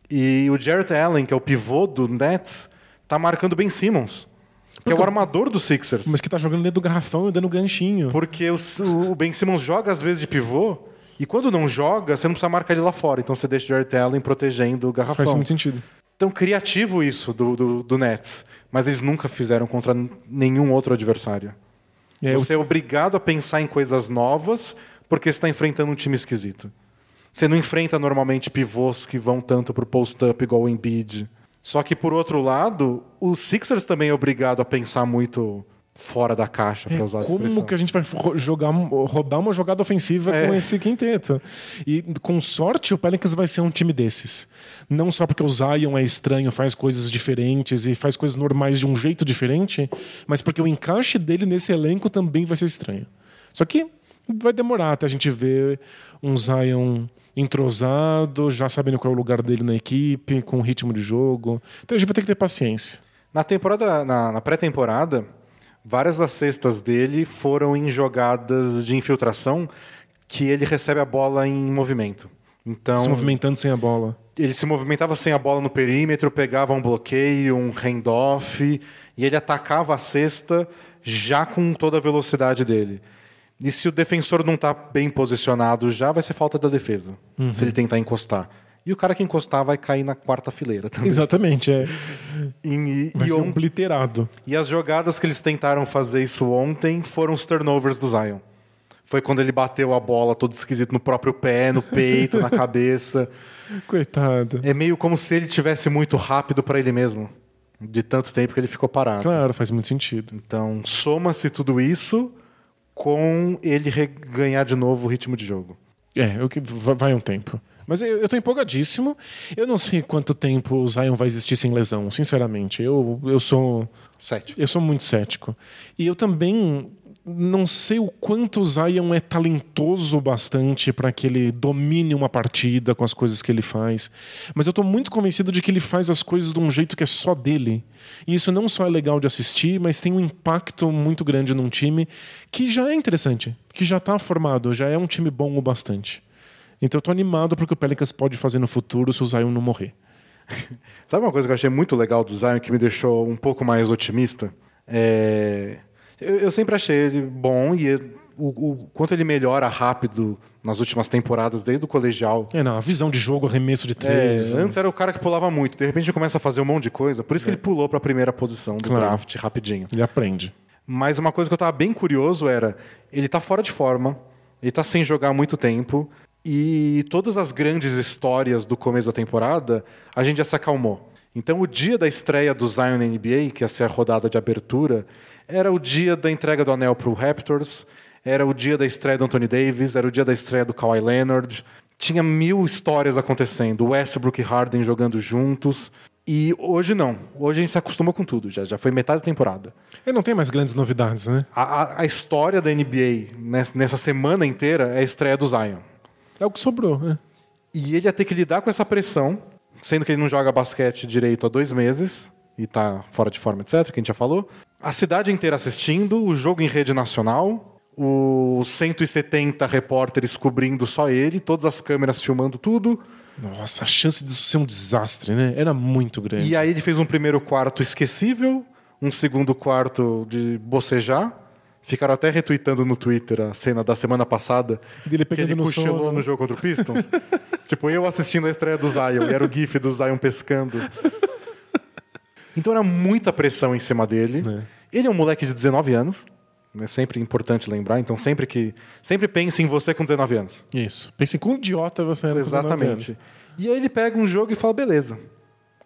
E o Jarrett Allen, que é o pivô do Nets, tá marcando Ben Simmons, que é o armador do Sixers. Mas que tá jogando dentro do garrafão e dando ganchinho. Porque o, o Ben Simmons joga às vezes de pivô, e quando não joga, você não precisa marcar ele lá fora. Então você deixa o Jarrett Allen protegendo o garrafão. Faz muito sentido. Então, criativo isso do, do, do Nets. Mas eles nunca fizeram contra nenhum outro adversário. É, Você é obrigado a pensar em coisas novas porque você está enfrentando um time esquisito. Você não enfrenta normalmente pivôs que vão tanto pro post-up igual o Embiid. Só que, por outro lado, o Sixers também é obrigado a pensar muito fora da caixa, para usar a Como expressão. que a gente vai jogar, rodar uma jogada ofensiva É. com esse quinteto? E com sorte, o Pelicans vai ser um time desses. Não só porque o Zion é estranho, faz coisas diferentes e faz coisas normais de um jeito diferente, mas porque o encaixe dele nesse elenco também vai ser estranho. Só que vai demorar até a gente ver um Zion entrosado, já sabendo qual é o lugar dele na equipe, com o ritmo de jogo. Então a gente vai ter que ter paciência. Na temporada, na, na pré-temporada, várias das cestas dele foram em jogadas de infiltração que ele recebe a bola em movimento. Então, Se movimentando sem a bola. ele se movimentava sem a bola no perímetro, pegava um bloqueio, um handoff, e ele atacava a cesta já com toda a velocidade dele. E se o defensor não está bem posicionado já, vai ser falta da defesa, se ele tentar encostar. E o cara que encostar vai cair na quarta fileira também. Exatamente, é. E, Vai e ser obliterado. e as jogadas que eles tentaram fazer isso ontem foram os turnovers do Zion. Foi quando ele bateu a bola todo esquisito no próprio pé, no peito, na cabeça. Coitado. É meio como se ele tivesse muito rápido para ele mesmo, de tanto tempo que ele ficou parado. Claro, faz muito sentido. Então, soma-se tudo isso com ele ganhar de novo o ritmo de jogo. É, o que va- vai um tempo. Mas eu, eu tô empolgadíssimo. Eu não sei quanto tempo o Zion vai existir sem lesão, sinceramente. Eu, eu sou Sete. eu sou muito cético. E eu também não sei o quanto o Zion é talentoso bastante para que ele domine uma partida com as coisas que ele faz. Mas eu tô muito convencido de que ele faz as coisas de um jeito que é só dele. E isso não só é legal de assistir, mas tem um impacto muito grande num time que já é interessante, que já tá formado, já é um time bom o bastante. Então eu tô animado pro que o Pelicans pode fazer no futuro se o Zion não morrer. Sabe uma coisa que eu achei muito legal do Zion que me deixou um pouco mais otimista? É... Eu, eu sempre achei ele bom e o, o quanto ele melhora rápido nas últimas temporadas, desde o colegial. É, não, a visão de jogo, arremesso de É, três. antes era o cara que pulava muito, de repente ele começa a fazer um monte de coisa, por isso que ele pulou para a primeira posição do Claro. draft rapidinho. Ele aprende. Mas uma coisa que eu tava bem curioso era, ele tá fora de forma, ele tá sem jogar há muito tempo, e todas as grandes histórias do começo da temporada, a gente já se acalmou. Então o dia da estreia do Zion na NBA, que ia ser a rodada de abertura, era o dia da entrega do anel pro Raptors, era o dia da estreia do Anthony Davis, era o dia da estreia do Kawhi Leonard. Tinha mil histórias acontecendo, Westbrook e Harden jogando juntos. E hoje não. Hoje a gente se acostumou com tudo, já, já foi metade da temporada. Ele não tem mais grandes novidades, né? A, a- a história da NBA nessa, nessa semana inteira é a estreia do Zion. É o que sobrou, né? E ele ia ter que lidar com essa pressão, sendo que ele não joga basquete direito há dois meses e tá fora de forma, etc., que a gente já falou. A cidade inteira assistindo, o jogo em rede nacional, os 170 repórteres cobrindo só ele, todas as câmeras filmando tudo. Nossa, a chance disso ser um desastre, né? Era muito grande. E aí ele fez um primeiro quarto esquecível, um segundo quarto de bocejar. Ficaram até retweetando no Twitter a cena da semana passada. Dele que pegando ele no cochilou no jogo contra o Pistons. tipo, eu assistindo a estreia do Zion, e era o gif do Zion pescando. Então era muita pressão em cima dele. Ele é um moleque de 19 anos. É sempre importante lembrar. Então sempre que... Sempre pense em você com 19 anos. Isso. Pense com um idiota você era com 19 Exatamente. E aí ele pega um jogo e fala, beleza.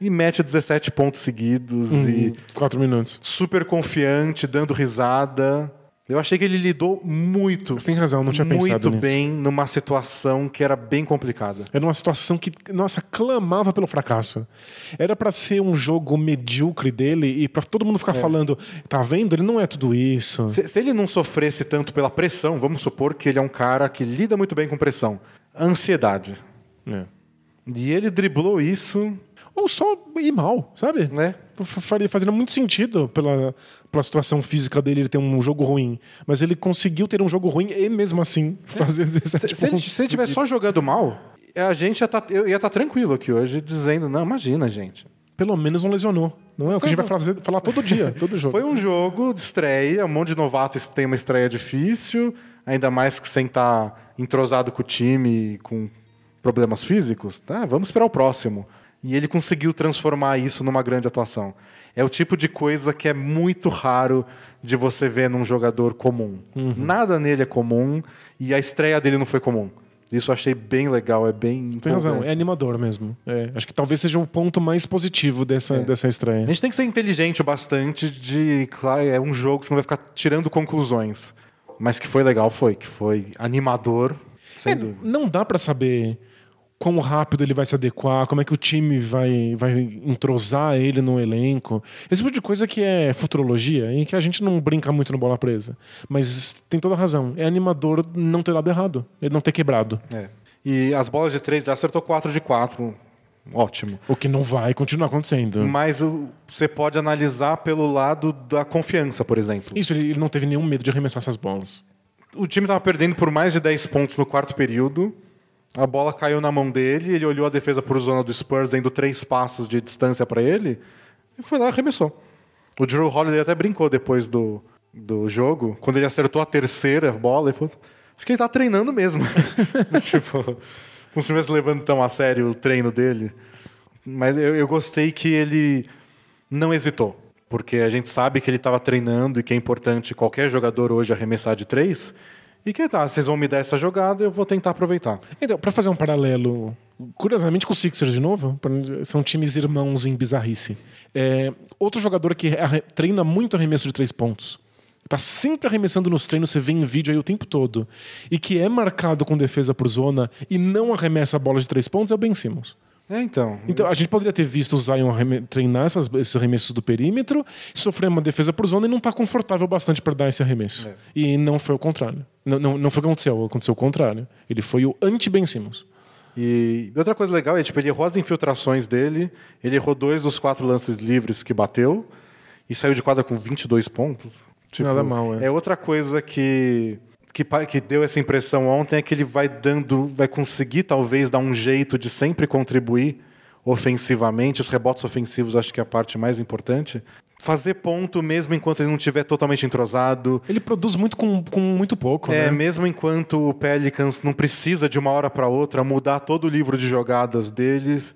E mete 17 pontos seguidos e Quatro minutos. super confiante, dando risada. Eu achei que ele lidou muito, Você tem razão, não tinha muito pensado nisso. bem numa situação que era bem complicada. Era uma situação que, nossa, clamava pelo fracasso. Era pra ser um jogo medíocre dele e pra todo mundo ficar falando, tá vendo? Ele não é tudo isso. Se, se ele não sofresse tanto pela pressão, vamos supor que ele é um cara que lida muito bem com pressão. Ansiedade. É. E ele driblou isso, Ou só ir mal, sabe? né? Faria- Fazendo muito sentido pela, pela situação física dele, ele ter um jogo ruim. Mas ele conseguiu ter um jogo ruim e mesmo assim fazer 17 Se, se ele, pontos. se ele tivesse só jogando mal, a gente ia tá, eu ia estar tranquilo aqui hoje, dizendo, não, imagina, gente. Pelo menos não lesionou. Não é o que a gente vai fazer, falar todo dia, todo jogo. Foi um jogo de estreia, um monte de novatos tem uma estreia difícil, ainda mais que sem estar entrosado com o time, com problemas físicos. Tá, vamos esperar o próximo. E ele conseguiu transformar isso numa grande atuação. É o tipo de coisa que é muito raro de você ver num jogador comum. Nada nele é comum e a estreia dele não foi comum. Isso eu achei bem legal, é bem. Tem razão, é animador mesmo. É, acho que talvez seja o ponto mais positivo dessa, É. dessa A estreia. gente tem que ser inteligente o bastante de. Claro, é um jogo que você não vai ficar tirando conclusões. Mas que foi legal, foi. Que foi animador, sem É, dúvida. não dá pra saber quão rápido ele vai se adequar, como é que o time vai, vai entrosar ele no elenco. Esse tipo de coisa que é futurologia, em que a gente não brinca muito no bola presa. Mas tem toda a razão. É animador não ter dado errado, ele não ter quebrado. É. E as bolas de três, ele acertou 4 de 4. Ótimo. O que não vai continuar acontecendo. Mas o- você pode analisar pelo lado da confiança, por exemplo. Isso, ele, ele não teve nenhum medo de arremessar essas bolas. O time estava perdendo por mais de 10 pontos no quarto período. A bola caiu na mão dele, ele olhou a defesa por zona do Spurs, dando três passos de distância para ele, e foi lá e arremessou. O Drew Holiday até brincou depois do, do jogo, quando ele acertou a terceira bola, ele falou: Acho que ele tá treinando mesmo. tipo, como se estivesse levando tão a sério o treino dele. Mas eu, eu gostei que ele não hesitou. Porque a gente sabe que ele estava treinando e que é importante qualquer jogador hoje arremessar de três. E que tá, vocês vão me dar essa jogada, eu vou tentar aproveitar. Então, pra fazer um paralelo, curiosamente com o Sixers de novo, são times irmãos em bizarrice. É, outro jogador que treina muito arremesso de três pontos, tá sempre arremessando nos treinos, você vê em vídeo aí o tempo todo, e que é marcado com defesa por zona e não arremessa a bola de três pontos, é o Ben Simmons. É, então. Então, a gente poderia ter visto o Zion treinar essas- esses arremessos do perímetro, sofrer uma defesa por zona e não estar confortável bastante para dar esse arremesso. É. E não foi o contrário. Não, não, não foi o que aconteceu, aconteceu o contrário. Ele foi o anti-Ben Simmons. E outra coisa legal é, tipo, ele errou as infiltrações dele, ele errou dois dos quatro lances livres que bateu e saiu de quadra com 22 pontos. Tipo, Nada mal, é. É outra coisa que, que, que deu essa impressão ontem é que ele vai dando, vai conseguir talvez dar um jeito de sempre contribuir ofensivamente. Os rebotes ofensivos acho que é a parte mais importante. Fazer ponto mesmo enquanto ele não estiver totalmente entrosado. Ele produz muito com, com muito pouco, É, né? mesmo enquanto o Pelicans não precisa de uma hora para outra mudar todo o livro de jogadas deles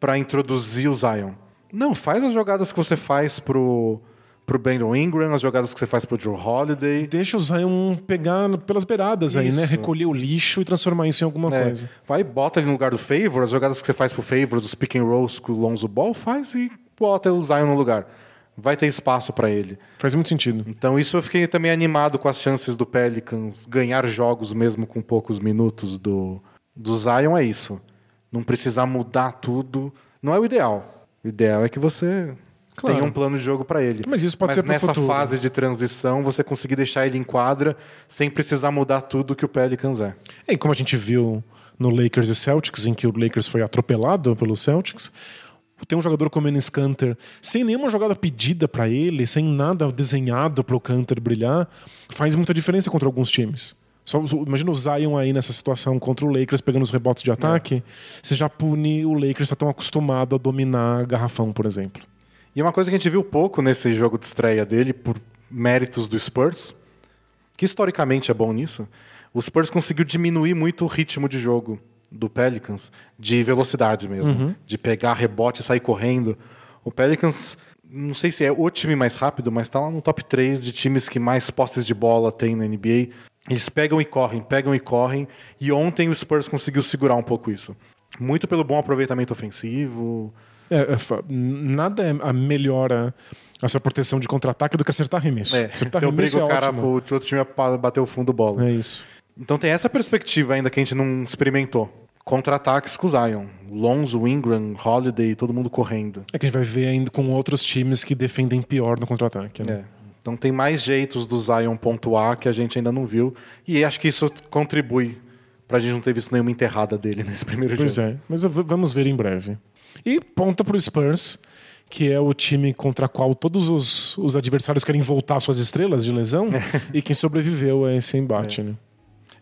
para introduzir o Zion. Não, faz as jogadas que você faz pro pro Brandon Ingram, as jogadas que você faz pro Drew Holiday. Deixa o Zion pegar pelas beiradas aí, né? Isso. Recolher o lixo e transformar isso em alguma É, coisa. vai e bota ele no lugar do Favor, as jogadas que você faz pro Favor, os pick and rolls com o Lonzo Ball, faz e bota o Zion no lugar. Vai ter espaço para ele. Faz muito sentido. Então isso eu fiquei também animado com as chances do Pelicans ganhar jogos mesmo com poucos minutos do, do Zion é isso. Não precisar mudar tudo. Não é o ideal. O ideal é que você Claro. tenha um plano de jogo para ele. Mas isso pode Mas ser pro nessa futuro. fase de transição, você conseguir deixar ele em quadra sem precisar mudar tudo que o Pelicans é. E como a gente viu no Lakers e Celtics, em que o Lakers foi atropelado pelos Celtics, tem um jogador como o Enes Kanter, sem nenhuma jogada pedida pra ele, sem nada desenhado pro Kanter brilhar, faz muita diferença contra alguns times. Só, imagina o Zion aí nessa situação contra o Lakers pegando os rebotes de ataque. Você já pune o Lakers está tão acostumado a dominar garrafão, por exemplo. E uma coisa que a gente viu pouco nesse jogo de estreia dele, por méritos do Spurs, que historicamente é bom nisso, o Spurs conseguiu diminuir muito o ritmo de jogo do Pelicans, de velocidade mesmo, de pegar rebote e sair correndo. O Pelicans, não sei se é o time mais rápido, mas está lá no top 3 de times que mais posses de bola tem na NBA. Eles pegam e correm, pegam e correm, e ontem o Spurs conseguiu segurar um pouco isso. Muito pelo bom aproveitamento ofensivo, É, é, nada é a melhora a sua proteção de contra-ataque do que acertar arremesso. É, acertar você obriga o é cara ótimo. pro outro time a bater o fundo bola. É isso. Então tem essa perspectiva ainda que a gente não experimentou. Contra-ataques com o Zion. Lonzo, Ingram, Holiday, todo mundo correndo. É que a gente vai ver ainda com outros times que defendem pior no contra-ataque. Né? É. Então tem mais jeitos do Zion pontuar que a gente ainda não viu. E acho que isso contribui pra gente não ter visto nenhuma enterrada dele nesse primeiro Pois jogo. é, mas vamos ver em breve. E ponta pro Spurs, que é o time contra qual todos os, os adversários querem voltar suas estrelas de lesão e quem sobreviveu a esse embate. Né?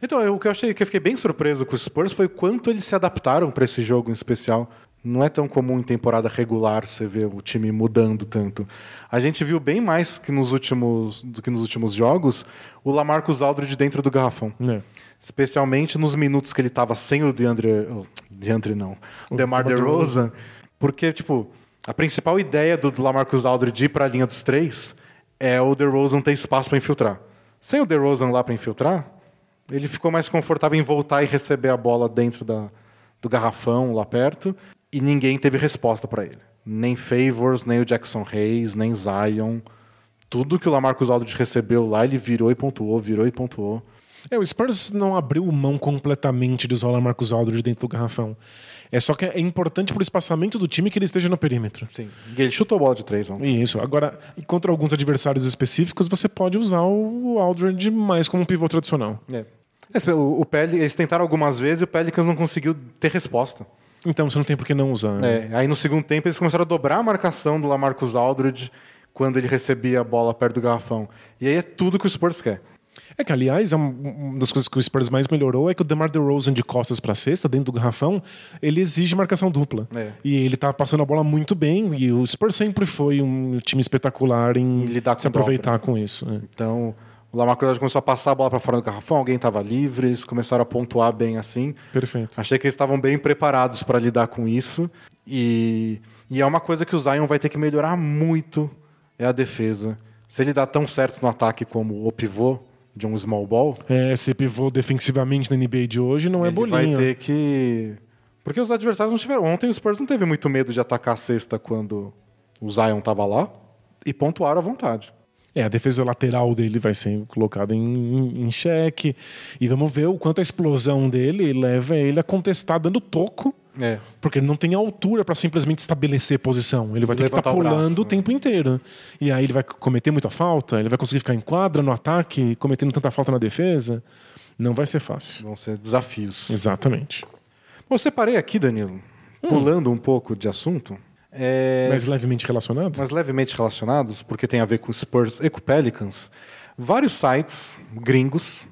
Então, eu- o que eu achei que eu fiquei bem surpreso com os Spurs foi o quanto eles se adaptaram para esse jogo em especial. Não é tão comum em temporada regular você ver o time mudando tanto. A gente viu bem mais que nos últimos, do que nos últimos jogos o Lamarcus Aldridge dentro do garrafão. É. Especialmente nos minutos que ele estava sem o DeAndre... oh, DeAndre não. O DeMar DeRozan. Porque, tipo, a principal ideia do Lamarcus Aldridge ir para a linha dos três é o DeRozan ter espaço para infiltrar. Sem o DeRozan lá para infiltrar, Ele ficou mais confortável em voltar e receber a bola dentro da, do garrafão lá perto e ninguém teve resposta para ele. Nem Favors, nem o Jackson Hayes, nem Zion. Tudo que o Lamarcus Aldridge recebeu lá, ele virou e pontuou, virou e pontuou. É, o Spurs não abriu mão completamente de usar o Lamarcus Aldridge dentro do garrafão. É só que é importante pro espaçamento do time que ele esteja no perímetro. Sim. E ele chutou a bola de três ontem. Isso. Agora, contra alguns adversários específicos, você pode usar o Aldridge mais como um pivô tradicional. É. O, o Pel eles tentaram algumas vezes e o Pelicans não conseguiu ter resposta. Então você não tem por que não usar. Né? É, aí no segundo tempo eles começaram a dobrar a marcação do Lamarcus Aldridge quando ele recebia a bola perto do garrafão. E aí é tudo que o Spurs quer. É que, aliás, é uma das coisas que o Spurs mais melhorou é que o DeMar DeRozan de costas para cesta, dentro do garrafão, ele exige marcação dupla. É. E ele tá passando a bola muito bem, e o Spurs sempre foi um time espetacular em se aproveitar com isso. é. Então, o Lamarcus Aldridge começou a passar a bola para fora do garrafão, alguém estava livre, eles começaram a pontuar bem assim. Perfeito. Achei que eles estavam bem preparados para lidar com isso. E, e é uma coisa que o Zion vai ter que melhorar muito, é a defesa. Se ele dá tão certo no ataque como o pivô de um small ball, É, ser pivô defensivamente na NBA de hoje não é ele bolinha. vai ter que... Porque os adversários não tiveram... Ontem o Spurs não teve muito medo de atacar a cesta quando o Zion estava lá e pontuaram à vontade. É, a defesa lateral dele vai ser colocada em, em, em xeque. E vamos ver o quanto a explosão dele leva ele a contestar dando toco, É. porque ele não tem altura para simplesmente estabelecer posição. Ele vai ter que estar Levantar o braço, pulando o né? tempo inteiro. E aí ele vai cometer muita falta, ele vai conseguir ficar em quadra no ataque, cometendo tanta falta na defesa. Não vai ser fácil. Vão ser desafios. Exatamente. Eu separei aqui, Danilo, pulando um pouco de assunto, é, Mas levemente relacionado? mas levemente relacionados, porque tem a ver com Spurs e com Pelicans, vários sites gringos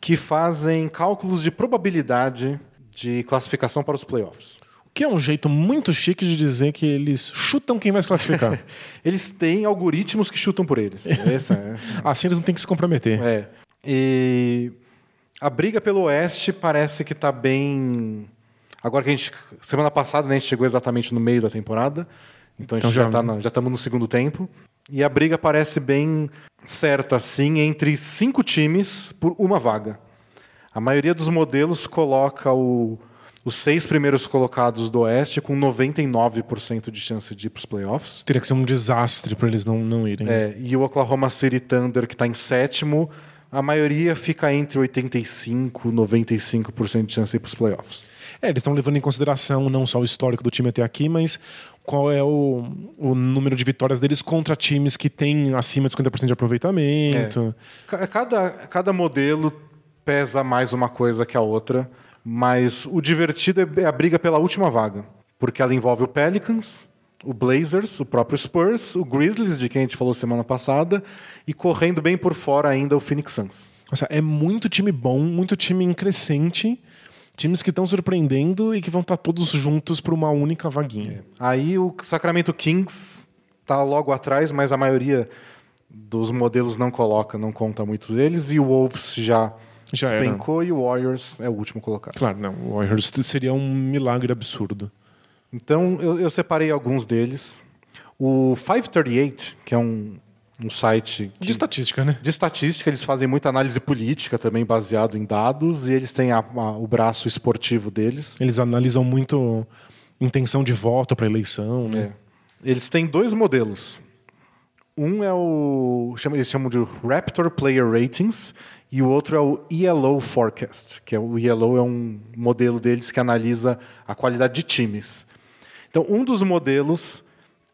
que fazem cálculos de probabilidade de classificação para os playoffs. O que é um jeito muito chique de dizer que eles chutam quem vai se classificar. Eles têm algoritmos que chutam por eles. Essa, essa. assim eles não têm que se comprometer. É. E a briga pelo Oeste parece que está bem. Agora que a gente. Semana passada né, a gente chegou exatamente no meio da temporada. Então a gente Então já na- já estamos no segundo tempo. E a briga parece bem certa, assim, entre cinco times por uma vaga. A maioria dos modelos coloca o- os seis primeiros colocados do Oeste com 99% de chance de ir para os playoffs. Teria que ser um desastre para eles não, não irem. É, e o Oklahoma City Thunder, que está em sétimo, a maioria fica entre 85% e 95% de chance de ir para os playoffs. É, eles estão levando em consideração não só o histórico do time até aqui, mas qual é o, o número de vitórias deles contra times que têm acima de 50% de aproveitamento. Ca- Cada, cada modelo pesa mais uma coisa que a outra, mas o divertido é a briga pela última vaga, porque ela envolve o Pelicans, o Blazers, o próprio Spurs, o Grizzlies, de quem a gente falou semana passada, e correndo bem por fora ainda o Phoenix Suns. Nossa, é muito time bom, muito time em crescente, times que estão surpreendendo e que vão estar todos juntos por uma única vaguinha. Aí o Sacramento Kings está logo atrás, mas a maioria dos modelos não coloca, não conta muito deles, e o Wolves já, Já era. despencou e o Warriors é o último colocado. Claro, não, o Warriors seria um milagre absurdo. Então eu, eu separei alguns deles. O 538, que é um, um site De que- estatística, né? de estatística, eles fazem muita análise política também baseado em dados, e eles têm a- a- o braço esportivo deles. Eles analisam muito intenção de voto para eleição, né? É. Eles têm dois modelos. Um é o. chama- Eles chamam de Raptor Player Ratings e o outro é o ELO Forecast, que é o ELO é um modelo deles que analisa a qualidade de times. Então, um dos modelos,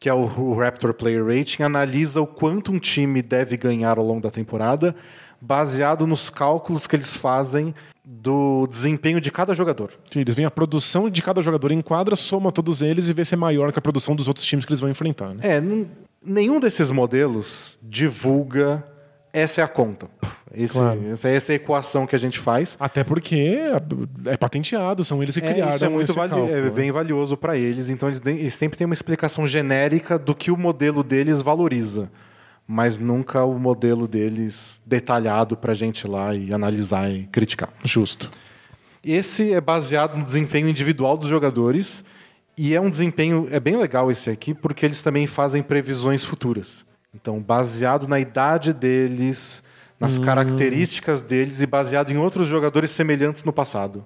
que é o Raptor Player Rating, analisa o quanto um time deve ganhar ao longo da temporada, baseado nos cálculos que eles fazem do desempenho de cada jogador. Eles veem a produção de cada jogador em quadra, soma todos eles e vê se é maior que a produção dos outros times que eles vão enfrentar. Né? É, nenhum desses modelos divulga essa é a conta. Esse- Claro. Essa é essa é a equação que a gente faz. Até porque é patenteado, são eles que É, criaram isso é muito vali- cálculo, é bem valioso para eles. Então eles, eles sempre têm uma explicação genérica do que o modelo deles valoriza, mas nunca o modelo deles detalhado para a gente ir lá e analisar e criticar. Justo. Esse é baseado no desempenho individual dos jogadores e é um desempenho é bem legal esse aqui porque eles também fazem previsões futuras. Então, baseado na idade deles, nas características deles e baseado em outros jogadores semelhantes no passado.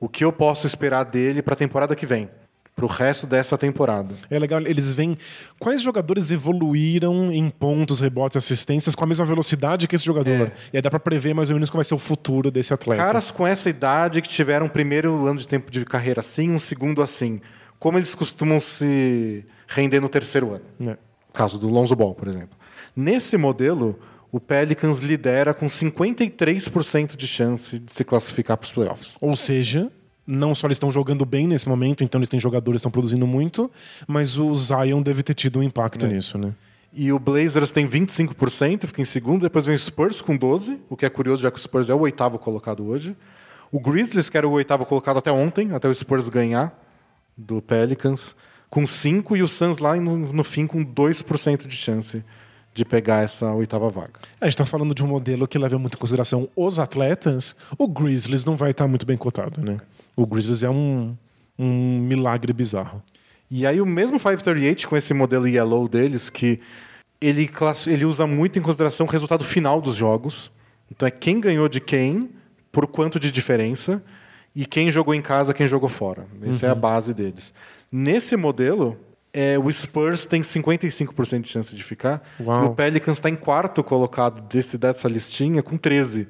O que eu posso esperar dele para a temporada que vem? Para o resto dessa temporada. É legal, eles veem quais jogadores evoluíram em pontos, rebotes, assistências com a mesma velocidade que esse jogador. É. E aí dá pra prever mais ou menos qual vai ser o futuro desse atleta. Caras com essa idade que tiveram um primeiro ano de tempo de carreira assim, um segundo assim. Como eles costumam se render no terceiro ano? É. Caso do Lonzo Ball, por exemplo. Nesse modelo, o Pelicans lidera com 53% de chance de se classificar para os playoffs. Ou seja, não só eles estão jogando bem nesse momento, então eles têm jogadores que estão produzindo muito, mas o Zion deve ter tido um impacto É. nisso, né? E o Blazers tem 25%, fica em segundo. Depois vem o Spurs com 12%, o que é curioso, já que o Spurs é o oitavo colocado hoje. O Grizzlies, que era o oitavo colocado até ontem, até o Spurs ganhar do Pelicans, com 5%, e o Suns lá no, no fim com 2% de chance de pegar essa oitava vaga. A gente está falando de um modelo que leva muito em consideração os atletas. O Grizzlies não vai estar muito bem cotado, né? O Grizzlies é um, um milagre bizarro. E aí o mesmo 538 com esse modelo yellow deles, que ele, ele usa muito em consideração o resultado final dos jogos. Então é quem ganhou de quem, por quanto de diferença, e quem jogou em casa, quem jogou fora. Essa é a base deles. Nesse modelo, é, o Spurs tem 55% de chance de ficar, Uau. e o Pelicans está em quarto colocado desse, dessa listinha com 13%,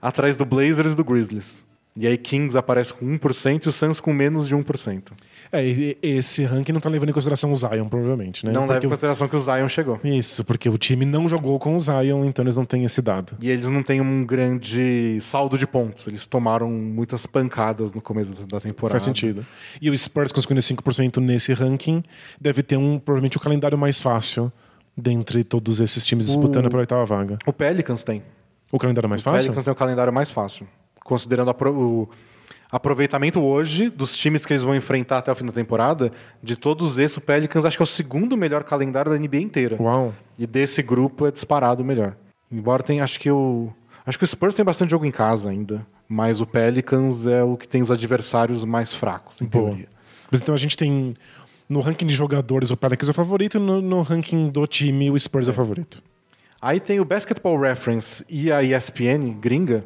atrás do Blazers e do Grizzlies. E aí Kings aparece com 1% e o Suns com menos de 1%. É, esse ranking não está levando em consideração o Zion, provavelmente, né? Não leva Porque em o- consideração que o Zion chegou. Isso, porque o time não jogou com o Zion, então eles não têm esse dado. E eles não têm um grande saldo de pontos. Eles tomaram muitas pancadas no começo da- da temporada. Faz sentido. E o Spurs conseguindo 5% nesse ranking deve ter um provavelmente o calendário mais fácil dentre todos esses times disputando O- pela oitava vaga. O Pelicans tem. O calendário mais O fácil? Pelicans tem o calendário mais fácil. Considerando a pro- o aproveitamento hoje dos times que eles vão enfrentar até o fim da temporada, de todos esses, o Pelicans acho que é o segundo melhor calendário da NBA inteira. Uau. E desse grupo é disparado o melhor. Embora tenha, acho que o. Acho que o Spurs tem bastante jogo em casa ainda. Mas o Pelicans é o que tem os adversários mais fracos, em Boa. teoria. Mas então a gente tem no ranking de jogadores o Pelicans é o favorito e no, no ranking do time o Spurs é o favorito. Aí tem o Basketball Reference e a ESPN gringa,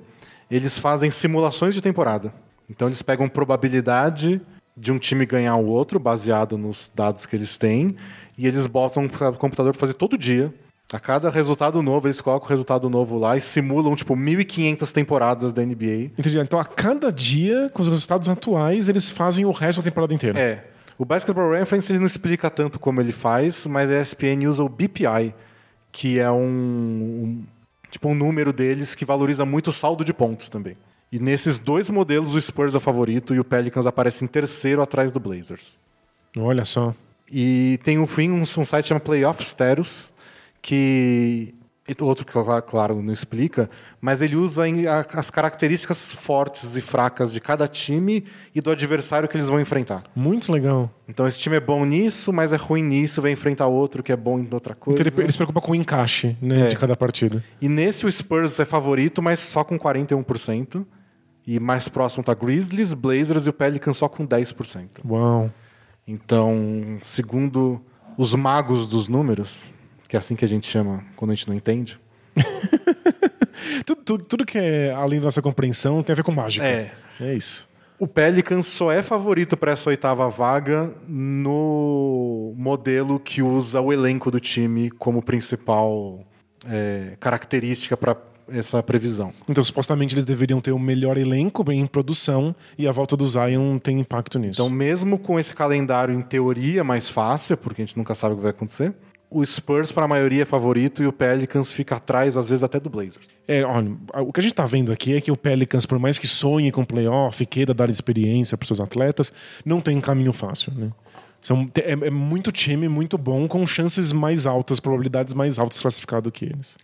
eles fazem simulações de temporada. Então eles pegam probabilidade de um time ganhar o outro, baseado nos dados que eles têm, e eles botam para o computador para fazer todo dia. A cada resultado novo, eles colocam o resultado novo lá e simulam, tipo, 1.500 temporadas da NBA. Entendi. Então a cada dia, com os resultados atuais, eles fazem o resto da temporada inteira. É. O Basketball Reference ele não explica tanto como ele faz, mas a ESPN usa o BPI, que é um, um- tipo um número deles que valoriza muito o saldo de pontos também. E nesses dois modelos o Spurs é o favorito e o Pelicans aparece em terceiro atrás do Blazers. Olha só. E tem um um, um site chamado Playoff Status que outro que cla- claro não explica, mas ele usa as características fortes e fracas de cada time e do adversário que eles vão enfrentar. Muito legal. Então esse time é bom nisso, mas é ruim nisso, vai enfrentar outro que é bom em outra coisa. Então ele, ele se preocupa com o encaixe né, É. de cada partida. E nesse o Spurs é favorito, mas só com 41%. E mais próximo tá Grizzlies, Blazers e o Pelicans só com 10%. Uau. Então, segundo os magos dos números, que é assim que a gente chama quando a gente não entende. Tudo, tudo, tudo que é além da nossa compreensão tem a ver com mágica. É. É isso. O Pelicans só é favorito para essa oitava vaga no modelo que usa o elenco do time como principal é, característica para essa previsão. Então, supostamente, eles deveriam ter o melhor elenco bem em produção e a volta do Zion tem impacto nisso. Então, mesmo com esse calendário em teoria mais fácil, porque a gente nunca sabe o que vai acontecer, o Spurs para a maioria é favorito e o Pelicans fica atrás, às vezes até do Blazers. É, olha, o que a gente tá vendo aqui é que o Pelicans, por mais que sonhe com playoff, queira dar experiência para seus atletas, não tem caminho fácil, né? São, é, é muito time, muito bom, com chances mais altas, probabilidades mais altas de classificar do que eles.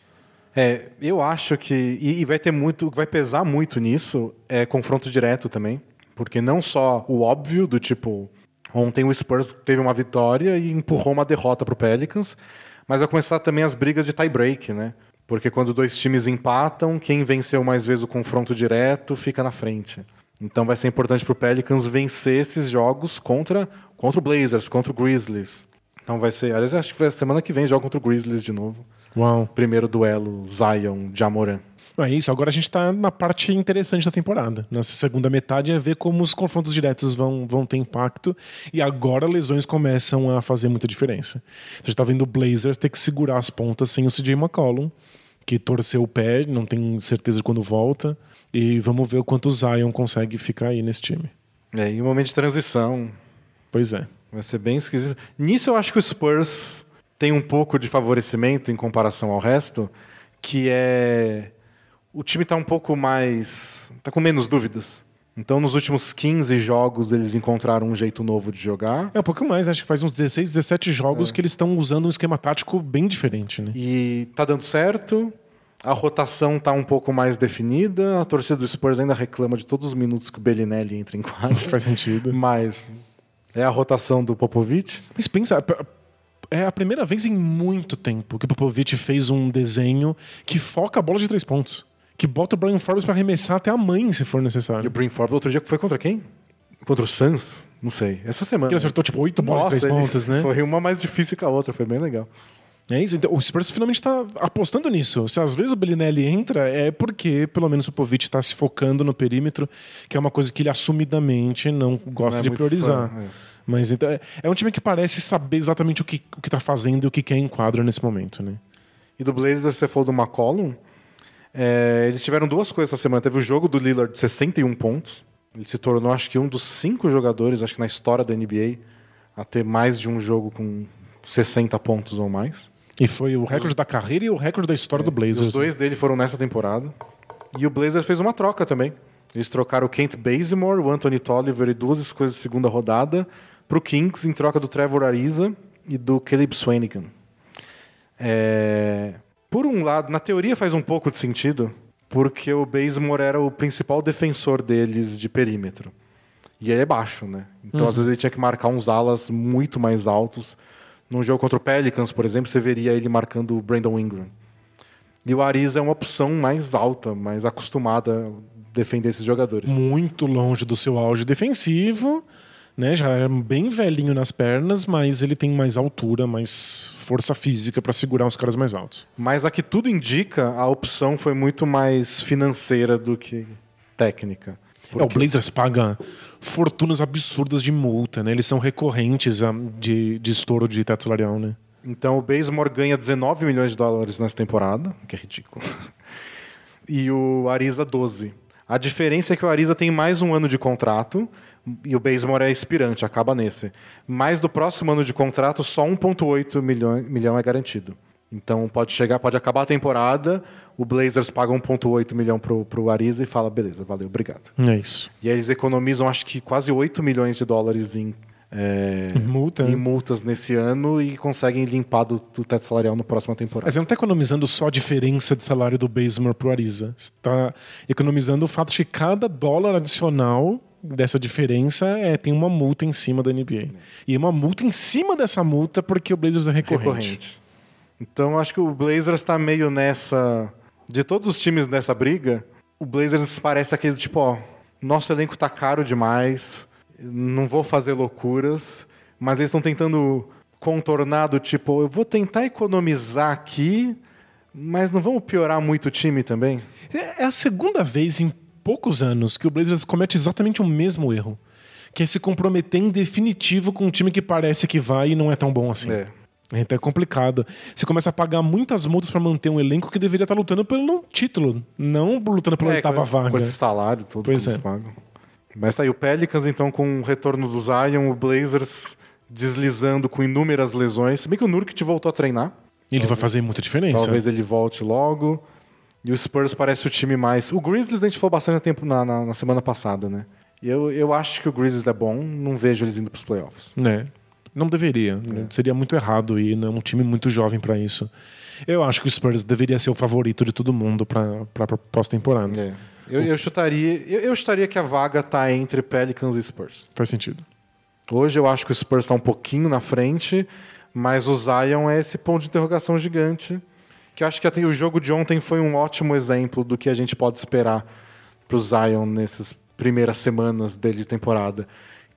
É, eu acho que e, vai ter muito, vai pesar muito nisso é confronto direto também, porque não só o óbvio do tipo ontem o Spurs teve uma vitória e empurrou uma derrota para o Pelicans, mas vai começar também as brigas de tie break, né? Porque quando dois times empatam, quem venceu mais vezes o confronto direto fica na frente. Então vai ser importante para o Pelicans vencer esses jogos contra contra o Blazers, contra o Grizzlies. Então vai ser, aliás, acho que vai semana que vem joga contra o Grizzlies de novo. Uau. Primeiro duelo Zion Jamoran. É isso, agora a gente está na parte interessante da temporada. Nessa segunda metade é ver como os confrontos diretos vão, vão ter impacto e agora lesões começam a fazer muita diferença. Então, a gente está vendo o Blazers ter que segurar as pontas sem o CJ McCollum, que torceu o pé, não tem certeza de quando volta. E vamos ver o quanto o Zion consegue ficar aí nesse time. É, e um momento de transição. Pois é. Vai ser bem esquisito. Nisso eu acho que o Spurs tem um pouco de favorecimento em comparação ao resto, que é o time está um pouco mais. está com menos dúvidas. Então, nos últimos 15 jogos, eles encontraram um jeito novo de jogar. É um pouco mais, acho que faz uns 16, 17 jogos é. que eles estão usando um esquema tático bem diferente. Né? E tá dando certo. A rotação está um pouco mais definida. A torcida do Spurs ainda reclama de todos os minutos que o Bellinelli entra em quadro. Faz sentido. Mas é a rotação do Popovich. Mas pensa, é a primeira vez em muito tempo que o Popovich fez um desenho que foca a bola de três pontos que bota o Brian Forbes para arremessar até a mãe, se for necessário. E o Brian Forbes, outro dia, foi contra quem? Contra o Suns? Não sei. Essa semana. Ele acertou tipo oito bolas de três pontos, né? Foi uma mais difícil que a outra, foi bem legal. É isso. Então, o Spurs finalmente está apostando nisso. Se às vezes o Bellinelli entra, é porque pelo menos o Povic está se focando no perímetro, que é uma coisa que ele assumidamente não gosta não é de priorizar. Fã, é. Mas então, é, é um time que parece saber exatamente o que o está fazendo e o que quer em quadro nesse momento, né? E do Blazers você falou do McCollum. É, eles tiveram duas coisas essa semana. Teve o jogo do Lillard de 61 pontos. Ele se tornou, acho que, um dos cinco jogadores, acho que na história da NBA, a ter mais de um jogo com 60 pontos ou mais. E foi o recorde da carreira e o recorde da história é, do Blazers. Os dois dele foram nessa temporada. E o Blazers fez uma troca também. Eles trocaram o Kent Bazemore, o Anthony Tolliver e duas escolhas de segunda rodada para o Kings em troca do Trevor Ariza e do Caleb Swanigan. É por um lado, na teoria faz um pouco de sentido, porque o Bazemore era o principal defensor deles de perímetro. E ele é baixo, né? Então, uhum. às vezes, ele tinha que marcar uns alas muito mais altos. Num jogo contra o Pelicans, por exemplo, você veria ele marcando o Brandon Ingram. E o Ariza é uma opção mais alta, mais acostumada a defender esses jogadores. Muito longe do seu auge defensivo, né? Já é bem velhinho nas pernas, mas ele tem mais altura, mais força física para segurar os caras mais altos. Mas a que tudo indica, a opção foi muito mais financeira do que técnica. Porque... É, o Blazers paga fortunas absurdas de multa, né? Eles são recorrentes de, de estouro de teto salarial, né? Então o Bazemore ganha 19 milhões de dólares nessa temporada, que é ridículo. E o Ariza 12. A diferença é que o Ariza tem mais um ano de contrato e o Bazemore é expirante, acaba nesse. Mas do próximo ano de contrato, só 1,8 milhão, milhão é garantido. Então pode chegar, pode acabar a temporada, o Blazers paga 1,8 milhão pro, pro Ariza e fala, beleza, valeu, obrigado. É isso. E aí eles economizam acho que quase 8 milhões de dólares em, é, Multa, em multas nesse ano e conseguem limpar do, do teto salarial na próxima temporada. Mas você não está economizando só a diferença de salário do Bazemore pro Ariza. Você está economizando o fato de que cada dólar adicional dessa diferença é tem uma multa em cima da NBA. E uma multa em cima dessa multa porque o Blazers é recorrente. recorrente. Então acho que o Blazers está meio nessa. De todos os times nessa briga, o Blazers parece aquele tipo, ó, nosso elenco tá caro demais, não vou fazer loucuras, mas eles estão tentando contornar do tipo, eu vou tentar economizar aqui, mas não vamos piorar muito o time também? É, é a segunda vez em poucos anos que o Blazers comete exatamente o mesmo erro. Que é se comprometer em definitivo com um time que parece que vai e não é tão bom assim. É. Então é complicado. Você começa a pagar muitas multas para manter um elenco que deveria estar lutando pelo título, não lutando pela é, oitava com, vaga. Com esse salário todo pois que é. eles pagam. Mas tá aí o Pelicans, então, com o retorno do Zion, o Blazers deslizando com inúmeras lesões. Se bem que o Nurkic voltou a treinar. Ele talvez, vai fazer muita diferença. Talvez ele volte logo. E o Spurs parece o time mais. O Grizzlies a gente falou bastante tempo na, na, na, semana passada, né? E eu, eu acho que o Grizzlies é bom, não vejo eles indo para os playoffs. Né? Não deveria. É. Seria muito errado e é um time muito jovem para isso. Eu acho que o Spurs deveria ser o favorito de todo mundo para a pós-temporada. É. Eu, eu, chutaria, eu, eu chutaria que a vaga está entre Pelicans e Spurs. Faz sentido. Hoje eu acho que o Spurs está um pouquinho na frente, mas o Zion é esse ponto de interrogação gigante que eu acho que até o jogo de ontem foi um ótimo exemplo do que a gente pode esperar para o Zion nessas primeiras semanas dele de temporada,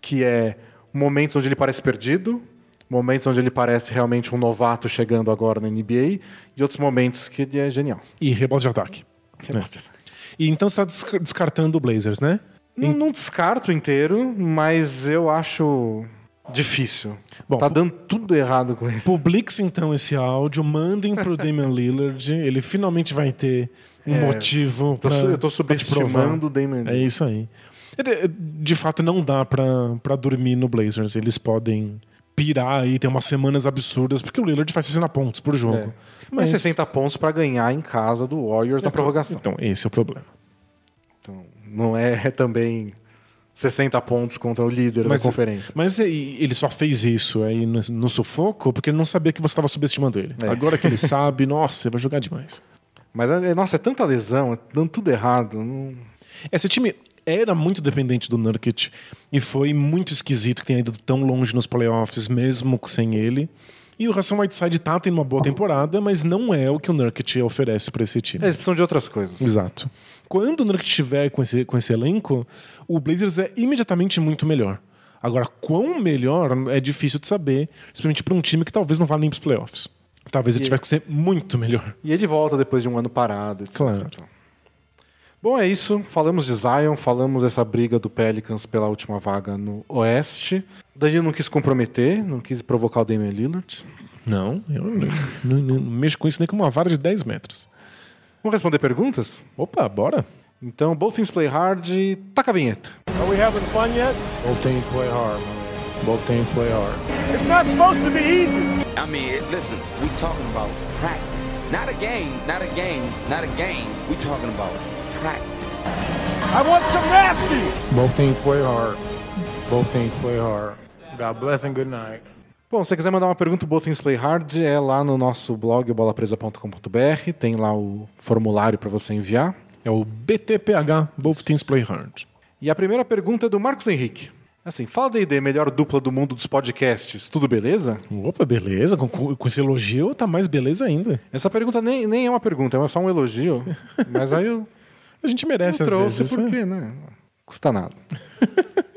que é momentos onde ele parece perdido, momentos onde ele parece realmente um novato chegando agora na NBA e outros momentos que ele é genial. E rebote de ataque. E então você está descartando o Blazers, né? Não, não descarto inteiro, mas eu acho difícil. Bom, tá dando tudo errado com ele. Publique então esse áudio, mandem pro Damian Lillard. Ele finalmente vai ter um motivo Tô para. eu tô subestimando o Damon. É isso aí. Ele- De fato, não dá pra dormir no Blazers. Eles podem pirar aí, ter umas semanas absurdas, porque o Lillard faz 60 pontos por jogo. É. Mas 60 pontos pra ganhar em casa do Warriors na prorrogação. Então, esse é o problema. Então, não é também 60 pontos contra o líder Mas- da conferência. Mas ele só fez isso aí no, no sufoco porque ele não sabia que você estava subestimando ele. É. Agora que ele sabe, nossa, vai jogar demais. Mas, é- nossa, é tanta lesão, é dando tudo errado. não- Esse time era muito dependente do Nurkic e foi muito esquisito que tenha ido tão longe nos playoffs, mesmo sem ele. E o Hassan Whiteside tá tendo uma boa temporada, mas não é o que o Nurkic oferece para esse time. Eles precisam de outras coisas. Exato. Quando o Nurkic estiver com esse, com esse elenco, o Blazers é imediatamente muito melhor. Agora, quão melhor é difícil de saber, principalmente para um time que talvez não vá nem para os playoffs. Talvez ele tivesse que ser muito melhor. E ele volta depois de um ano parado, etc. Claro. Bom, é isso. Falamos de Zion, falamos dessa briga do Pelicans pela última vaga no Oeste. Danilo não quis comprometer, não quis provocar o Damian Lillard. Não, eu não, não- não mexo com isso nem com uma vara de 10 metros. Vamos responder perguntas? Opa, bora. Então, Both Things Play Hard, taca a vinheta. Are we having fun yet? Both teams play hard. Both teams play hard. It's not supposed to be easy. I mean, listen, we talking about practice. Not a game, not a game, not a game. We talking about practice. I want some nasty. Both teams play hard. Both teams play hard. God bless and good night. Bom, se você quiser mandar uma pergunta, o Both Things Play Hard é lá no nosso blog, bolapresa.com.br. Tem lá o formulário para você enviar. É o BTPH, Both Teams Play Hard. E a primeira pergunta é do Marcos Henrique. Assim, fala D&D, melhor dupla do mundo dos podcasts. Tudo beleza? Opa, beleza. Com, com com esse elogio, tá mais beleza ainda. Essa pergunta nem, nem é uma pergunta, é só um elogio. Mas aí eu A gente merece não às trouxe vezes. porque, né? Não Custa nada.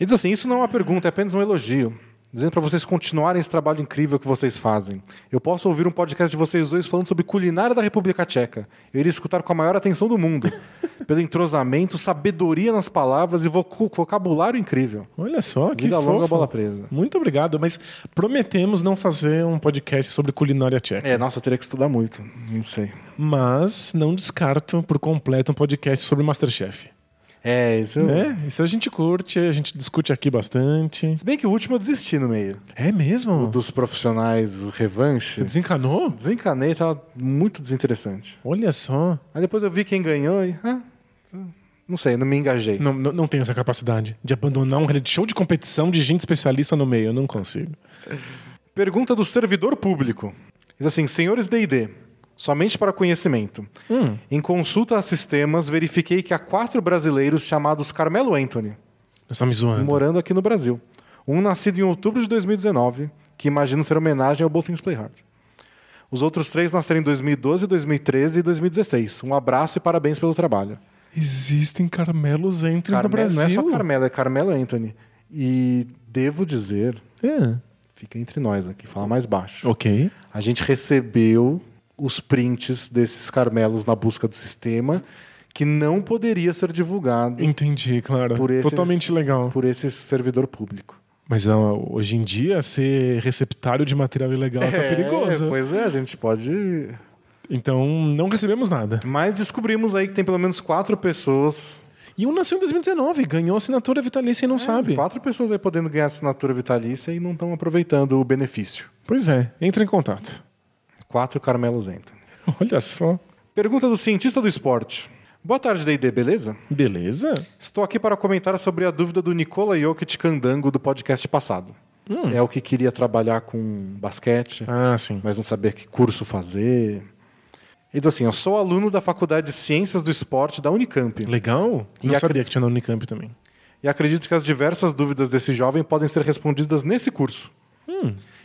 Ele diz assim: Isso não é uma pergunta, é apenas um elogio. Dizendo para vocês continuarem esse trabalho incrível que vocês fazem. Eu posso ouvir um podcast de vocês dois falando sobre culinária da República Tcheca. Eu iria escutar com a maior atenção do mundo. Pelo entrosamento, sabedoria nas palavras e vocabulário incrível. Olha só, que Vida longa, bola presa. Muito obrigado, mas prometemos não fazer um podcast sobre culinária tcheca. É, nossa, eu teria que estudar muito. Não sei. Mas não descarto por completo um podcast sobre Masterchef. É, isso. É, isso a gente curte, a gente discute aqui bastante. Se bem que o último eu desisti no meio. É mesmo? Dos profissionais revanche. Desencanou? Desencanei, tava muito desinteressante. Olha só. Aí depois eu vi quem ganhou e. ah, não sei, não me engajei. Não, não, não tenho essa capacidade de abandonar um reality show de competição de gente especialista no meio. Eu não consigo. Pergunta do servidor público. Diz assim: senhores DD, somente para conhecimento. Hum. Em consulta a sistemas, verifiquei que há quatro brasileiros chamados Carmelo Anthony, Você tá me zoando. morando aqui no Brasil. Um nascido em outubro de 2019, que imagino ser homenagem ao Both Things Play Hard. Os outros três nasceram em 2012, 2013 e 2016. Um abraço e parabéns pelo trabalho. Existem caramelos entre no Carmelo, Brasil. não é só Carmelo, é Carmelo Anthony. E devo dizer, É. fica entre nós aqui, fala mais baixo. Ok. A gente recebeu os prints desses Carmelos na busca do sistema, que não poderia ser divulgado Entendi, claro. por esse Totalmente legal. por esse servidor público. Mas hoje em dia, ser receptário de material ilegal tá perigoso. É, pois é, a gente pode. Então, não recebemos nada. Mas descobrimos aí que tem pelo menos quatro pessoas. E um nasceu em 2019, ganhou assinatura vitalícia e não sabe. Quatro pessoas aí podendo ganhar assinatura vitalícia e não estão aproveitando o benefício. Pois é, entra em contato. Quatro Carmelos entram. Olha só. Pergunta do cientista do esporte. Boa tarde, D&D, beleza? Beleza? Estou aqui para comentar sobre a dúvida do Nikola Jokic Candango do podcast passado. É o que queria trabalhar com basquete, Ah, sim. mas não sabia que curso fazer. Ele diz assim: Eu sou aluno da Faculdade de Ciências do Esporte da Unicamp Legal? E Não a- sabia que tinha na Unicamp também. e acredito que as diversas dúvidas desse jovem podem ser respondidas nesse curso.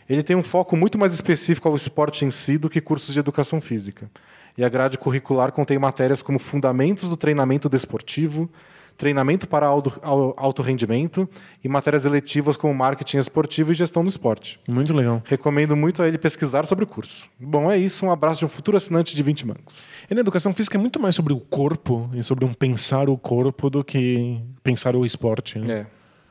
Ele tem um foco muito mais específico ao esporte em si do que cursos de educação física. E a grade curricular contém matérias como fundamentos do treinamento desportivo, treinamento para alto, al- alto rendimento e matérias eletivas como marketing esportivo e gestão do esporte. Muito legal. Recomendo muito a ele pesquisar sobre o curso. Bom, é isso. Um abraço de um futuro assinante de 20 mangos. E na educação física é muito mais sobre o corpo e sobre um pensar o corpo do que pensar o esporte. né? É.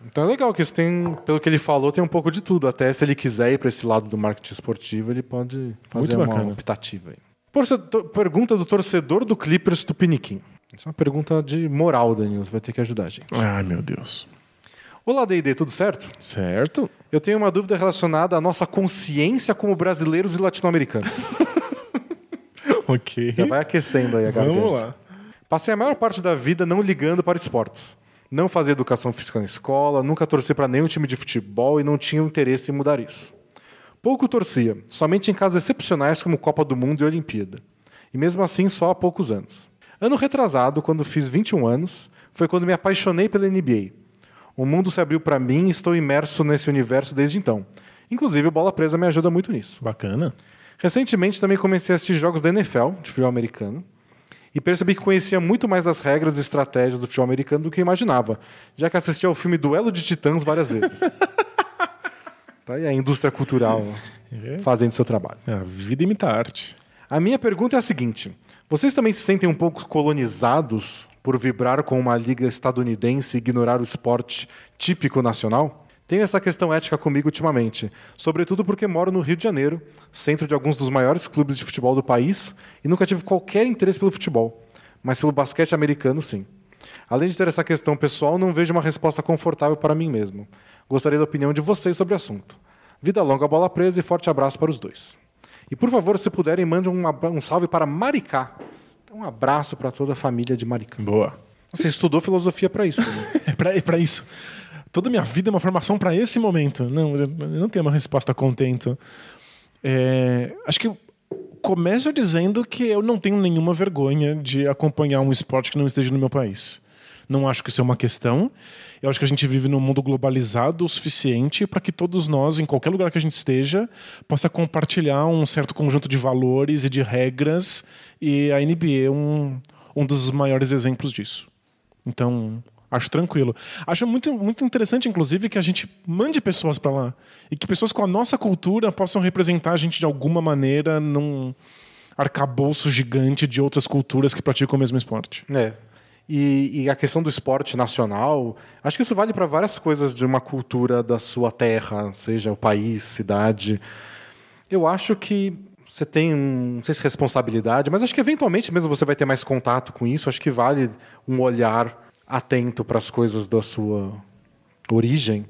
Então é legal que isso tem, pelo que ele falou, tem um pouco de tudo. Até se ele quiser ir para esse lado do marketing esportivo, ele pode fazer Muito uma optativa aí. Torcedor- pergunta do torcedor do Clippers Tupiniquim. Isso é uma pergunta de moral, Danilo. Você vai ter que ajudar a gente. Ai, meu Deus. Olá, D&D, tudo certo? Certo? Eu tenho uma dúvida relacionada à nossa consciência como brasileiros e latino-americanos. Ok. Já vai aquecendo aí a garganta. Vamos lá. Passei a maior parte da vida não ligando para esportes. Não fazia educação física na escola, nunca torci para nenhum time de futebol e não tinha interesse em mudar isso. Pouco torcia, somente em casos excepcionais como Copa do Mundo e Olimpíada. E mesmo assim só há poucos anos. Ano retrasado, quando fiz 21 anos, foi quando me apaixonei pela NBA. O mundo se abriu para mim e estou imerso nesse universo desde então. Inclusive, o Bola Presa me ajuda muito nisso. Bacana. Recentemente também comecei a assistir jogos da NFL, de futebol americano, e percebi que conhecia muito mais das regras e estratégias do futebol americano do que eu imaginava, já que assisti ao filme Duelo de Titãs várias vezes. tá aí a indústria cultural fazendo seu trabalho. A vida imita a arte. A minha pergunta é a seguinte: vocês também se sentem um pouco colonizados por vibrar com uma liga estadunidense e ignorar o esporte típico nacional? Tenho essa questão ética comigo ultimamente, sobretudo porque moro no Rio de Janeiro, centro de alguns dos maiores clubes de futebol do país, e nunca tive qualquer interesse pelo futebol, mas pelo basquete americano sim. Além de ter essa questão pessoal, não vejo uma resposta confortável para mim mesmo. Gostaria da opinião de vocês sobre o assunto. Vida longa, bola presa e forte abraço para os dois. E por favor, se puderem, mandem um, um salve para Maricá. Então, um abraço para toda a família de Maricá. Boa. Você estudou filosofia para isso. Né? É pra, é isso. Toda minha vida é uma formação para esse momento. Não, eu não tenho uma resposta contento. É, acho que começo dizendo que eu não tenho nenhuma vergonha de acompanhar um esporte que não esteja no meu país. Não acho que isso é uma questão. Eu acho que a gente vive num mundo globalizado o suficiente para que todos nós, em qualquer lugar que a gente esteja, possa compartilhar um certo conjunto de valores e de regras. E a NBA é um, um dos maiores exemplos disso. Então, acho tranquilo. Acho muito, muito interessante, inclusive, que a gente mande pessoas para lá. E que pessoas com a nossa cultura possam representar a gente de alguma maneira num arcabouço gigante de outras culturas que praticam o mesmo esporte. É. E, e a questão do esporte nacional, acho que isso vale para várias coisas de uma cultura da sua terra, seja o país, cidade. Eu acho que você tem, um, não sei se responsabilidade, mas acho que eventualmente mesmo você vai ter mais contato com isso. Acho que vale um olhar atento para as coisas da sua origem.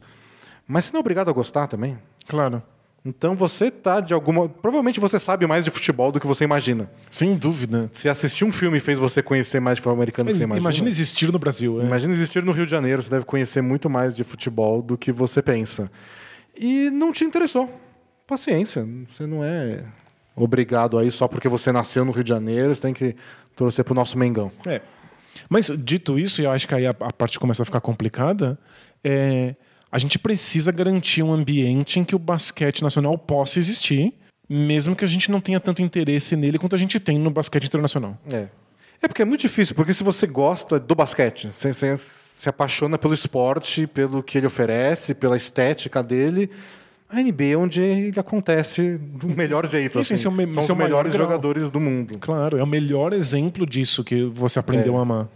Mas você não é obrigado a gostar também. Claro. Então você tá de alguma. Provavelmente você sabe mais de futebol do que você imagina. Sem dúvida. Se assistir um filme fez você conhecer mais de futebol americano do que você imagina. Imagina existir no Brasil. é. Imagina existir no Rio de Janeiro, você deve conhecer muito mais de futebol do que você pensa. E não te interessou. Paciência, você não é obrigado aí só porque você nasceu no Rio de Janeiro, você tem que torcer pro nosso Mengão. É. Mas dito isso, e eu acho que aí a, a parte começa a ficar complicada, é, a gente precisa garantir um ambiente em que o basquete nacional possa existir, mesmo que a gente não tenha tanto interesse nele quanto a gente tem no basquete internacional. É. É porque é muito difícil, porque se você gosta do basquete, você, você se apaixona pelo esporte, pelo que ele oferece, pela estética dele, a NBA é onde ele acontece do melhor jeito. Isso, assim. esse é o me- São os é o maior melhores jogadores do mundo. Claro, é o melhor exemplo disso que você aprendeu É. a amar.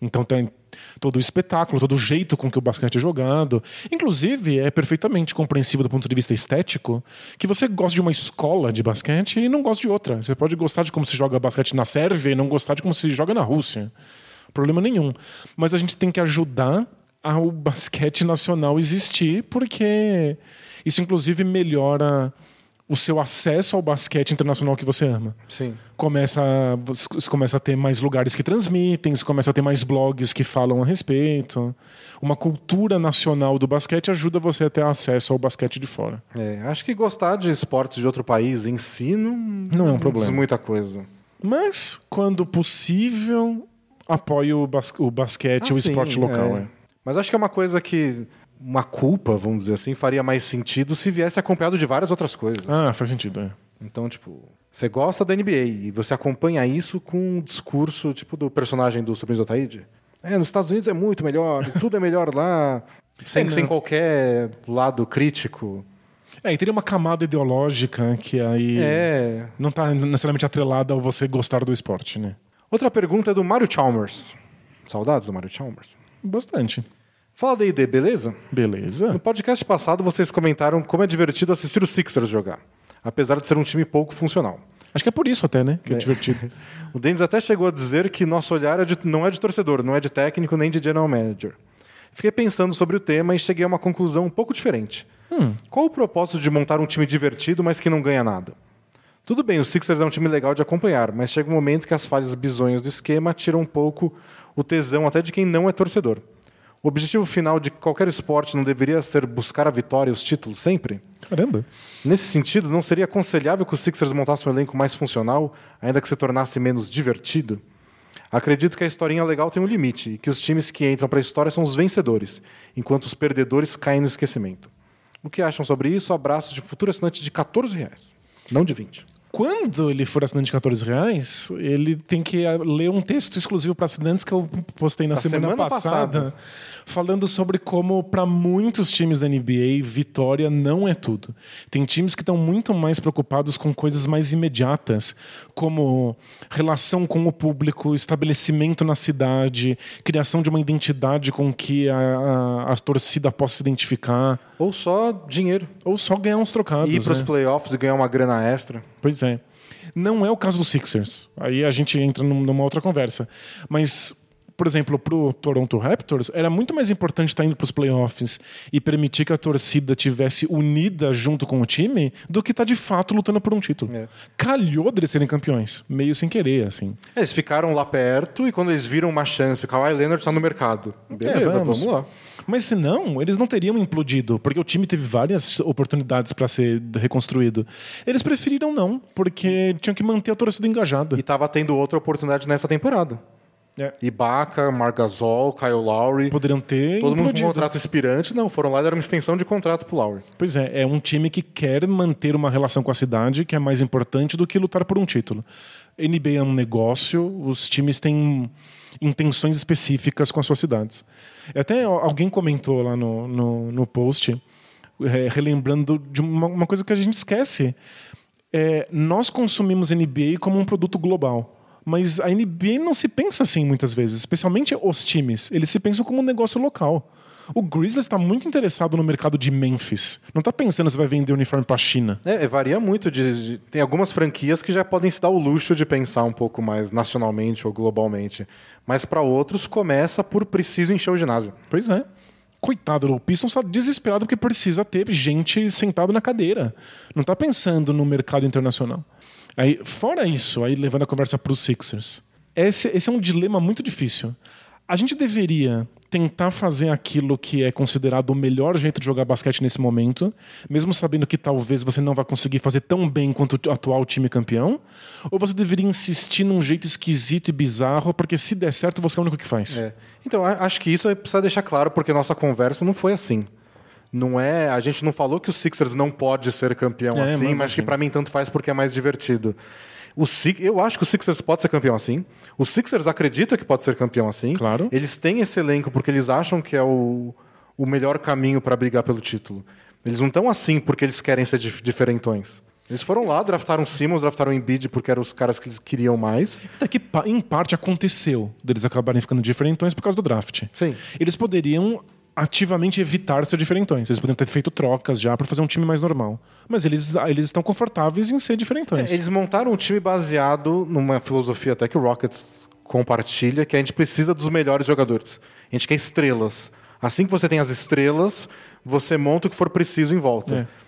Então tem todo o espetáculo, todo o jeito com que o basquete é jogado. Inclusive, é perfeitamente compreensível do ponto de vista estético que você gosta de uma escola de basquete e não gosta de outra. Você pode gostar de como se joga basquete na Sérvia e não gostar de como se joga na Rússia. Problema nenhum. Mas a gente tem que ajudar ao basquete nacional existir, porque isso, inclusive, melhora o seu acesso ao basquete internacional que você ama Sim. começa a- você começa a ter mais lugares que transmitem, você começa a ter mais blogs que falam a respeito. Uma cultura nacional do basquete ajuda você a ter acesso ao basquete de fora. É, acho que gostar de esportes de outro país em si não, Não é um problema. muita coisa. Mas, quando possível, apoie o, bas o basquete e o Ah, sim, esporte local. É. Mas acho que é uma coisa que uma culpa, vamos dizer assim, faria mais sentido se viesse acompanhado de várias outras coisas. Ah, faz sentido. É. Então, tipo, você gosta da NBA e você acompanha isso com um discurso tipo do personagem do Sobrinho Zotaíde. É, nos Estados Unidos é muito melhor, tudo é melhor lá, sem, É, sem não. qualquer lado crítico. É, e teria uma camada ideológica que aí É. não está necessariamente atrelada ao você gostar do esporte, né? Outra pergunta é do Mario Chalmers. Saudades do Mario Chalmers. Bastante. Fala da ID, beleza? Beleza. No podcast passado, vocês comentaram como é divertido assistir os Sixers jogar, apesar de ser um time pouco funcional. Acho que é por isso até, né? Que é, É. divertido. O Denis até chegou a dizer que nosso olhar é de- não é de torcedor, não é de técnico nem de general manager. Fiquei pensando sobre o tema e cheguei a uma conclusão um pouco diferente. Qual o propósito de montar um time divertido, mas que não ganha nada? Tudo bem, o Sixers é um time legal de acompanhar, mas chega um momento que as falhas bizonhas do esquema tiram um pouco o tesão até de quem não é torcedor. O objetivo final de qualquer esporte não deveria ser buscar a vitória e os títulos sempre? Caramba. Nesse sentido, não seria aconselhável que o Sixers montasse um elenco mais funcional, ainda que se tornasse menos divertido? Acredito que a historinha legal tem um limite e que os times que entram para a história são os vencedores, enquanto os perdedores caem no esquecimento. O que acham sobre isso? Abraço de futuro assinante de 14 reais, não de 20. Quando ele for assinante de 14 reais, ele tem que ah, ler um texto exclusivo para assinantes que eu postei na Na semana, semana passada, passada. falando sobre como, para muitos times da NBA, vitória não é tudo. Tem times que estão muito mais preocupados com coisas mais imediatas, como relação com o público, estabelecimento na cidade, criação de uma identidade com que a, a, a torcida possa se identificar, Ou só dinheiro. ou só ganhar uns trocados. Ir para os né? playoffs e ganhar uma grana extra. Pois é. Não é o caso do Sixers. Aí a gente entra num- numa outra conversa. Mas, por exemplo, pro Toronto Raptors, era muito mais importante estar indo para os playoffs e permitir que a torcida tivesse unida junto com o time do que estar de fato lutando por um título. É. Calhou deles serem campeões, meio sem querer, assim. Eles ficaram lá perto e quando eles viram uma chance, o Kawhi Leonard está no mercado. Beleza, É, vamos. vamos lá. Mas se não, eles não teriam implodido, porque o time teve várias oportunidades para ser reconstruído. Eles preferiram não, porque tinham que manter a torcida engajada. E estava tendo outra oportunidade nessa temporada. É. Ibaka, Marc Gasol, Kyle Lowry. Poderiam ter Todo mundo com implodido. contrato expirante. Não, foram lá e deram uma extensão de contrato pro Lowry. Pois é, é um time que quer manter uma relação com a cidade que é mais importante do que lutar por um título. NBA é um negócio, os times têm intenções específicas com as suas cidades. Até alguém comentou lá no, no, no post, é, relembrando de uma, uma coisa que a gente esquece. É, nós consumimos NBA como um produto global. Mas a NBA não se pensa assim muitas vezes, especialmente os times. Eles se pensam como um negócio local. O Grizzlies está muito interessado no mercado de Memphis. Não está pensando se vai vender uniforme para a China. É, varia muito. De, de- tem algumas franquias que já podem se dar o luxo de pensar um pouco mais nacionalmente ou globalmente. Mas para outros, começa por preciso encher o ginásio. Pois é. Coitado, o Pistons está desesperado porque precisa ter gente sentado na cadeira. Não está pensando no mercado internacional. Aí, fora isso, aí levando a conversa para os Sixers, esse, esse é um dilema muito difícil. A gente deveria tentar fazer aquilo que é considerado o melhor jeito de jogar basquete nesse momento, mesmo sabendo que talvez você não vai conseguir fazer tão bem quanto o atual time campeão? Ou você deveria insistir num jeito esquisito e bizarro, porque se der certo, você é o único que faz? É. Então, acho que isso é- precisa deixar claro, porque nossa conversa não foi assim. Não é, a gente não falou que o Sixers não pode ser campeão É, assim, mas mas que para mim tanto faz porque é mais divertido. O eu acho que o Sixers pode ser campeão assim. O Sixers acredita que pode ser campeão assim. Claro. Eles têm esse elenco porque eles acham que é o, o melhor caminho para brigar pelo título. Eles não estão assim porque eles querem ser dif- diferentões. Eles foram lá, draftaram Simmons, draftaram Embiid porque eram os caras que eles queriam mais. Até que, em parte, aconteceu deles acabarem ficando diferentões por causa do draft. Sim. Eles poderiam ativamente evitar ser diferentões. Eles poderiam ter feito trocas já para fazer um time mais normal. Mas eles, eles estão confortáveis em ser diferentões. Eles montaram um time baseado numa filosofia até que o Rockets compartilha, que a gente precisa dos melhores jogadores. A gente quer estrelas. Assim que você tem as estrelas, você monta o que for preciso em volta. É.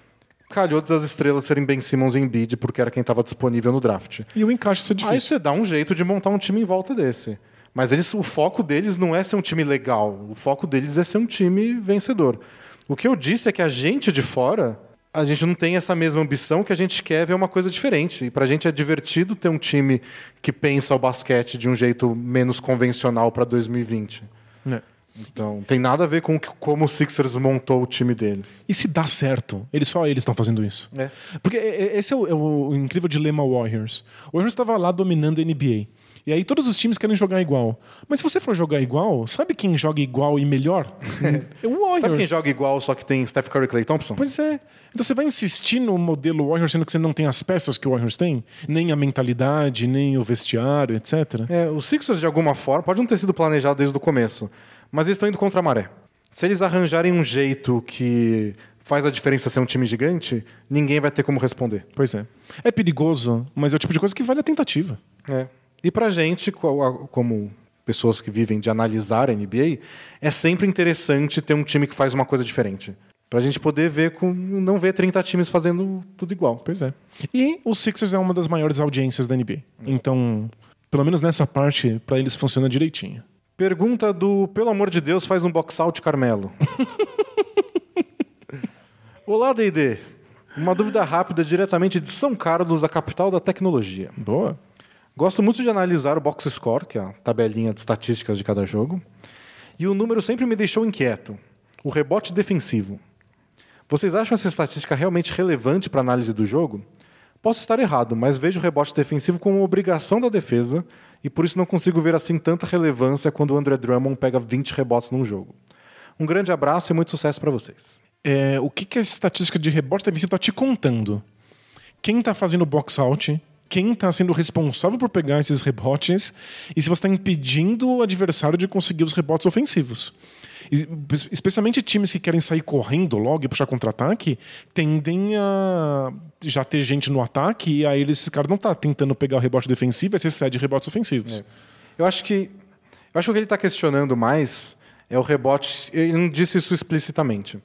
Calhou das estrelas serem Ben Simmons e Embiid, porque era quem estava disponível no draft. E o encaixe ser Aí difícil. você dá um jeito de montar um time em volta desse. Mas eles, o foco deles não é ser um time legal. O foco deles é ser um time vencedor. O que eu disse é que a gente de fora, a gente não tem essa mesma ambição que a gente quer ver uma coisa diferente. E pra gente é divertido ter um time que pensa o basquete de um jeito menos convencional para 2020. É. Então, tem nada a ver com como o Sixers montou o time deles. E se dá certo? Eles só eles estão fazendo isso. É. Porque é- é- esse é o, é o incrível dilema Warriors. O Warriors estava lá dominando a NBA. E aí todos os times querem jogar igual. Mas se você for jogar igual, sabe quem joga igual e melhor? é o Warriors. Sabe quem joga igual, só que tem Steph Curry e Clay Thompson? Pois é. Então você vai insistir no modelo Warriors, sendo que você não tem as peças que o Warriors tem? Nem a mentalidade, nem o vestiário, etc. É, os Sixers, de alguma forma, pode não ter sido planejado desde o começo, mas eles estão indo contra a maré. Se eles arranjarem um jeito que faz a diferença ser um time gigante, ninguém vai ter como responder. Pois é. É perigoso, mas é o tipo de coisa que vale a tentativa. É. E pra gente, como pessoas que vivem de analisar a NBA, é sempre interessante ter um time que faz uma coisa diferente. Pra gente poder ver com não ver 30 times fazendo tudo igual. Pois é. E o Sixers é uma das maiores audiências da NBA. Então, pelo menos nessa parte, pra eles funciona direitinho. Pergunta do Pelo amor de Deus, faz um box out Carmelo. Olá, D&D. Uma dúvida rápida diretamente de São Carlos, a capital da tecnologia. Boa. Gosto muito de analisar o box score, que é a tabelinha de estatísticas de cada jogo. E o número sempre me deixou inquieto. O rebote defensivo. Vocês acham essa estatística realmente relevante para a análise do jogo? Posso estar errado, mas vejo o rebote defensivo como uma obrigação da defesa e por isso não consigo ver assim tanta relevância quando o André Drummond pega 20 rebotes num jogo. Um grande abraço e muito sucesso para vocês. É, o que, que a estatística de rebote defensivo está te contando? Quem está fazendo box out? Quem está sendo responsável por pegar esses rebotes? E se você está impedindo o adversário de conseguir os rebotes ofensivos? E, especialmente times que querem sair correndo logo e puxar contra-ataque, tendem a já ter gente no ataque e aí eles, esse cara não está tentando pegar o rebote defensivo, aí você cede rebotes ofensivos. Eu acho que eu acho que o que ele está questionando mais é o rebote. Ele não disse isso explicitamente,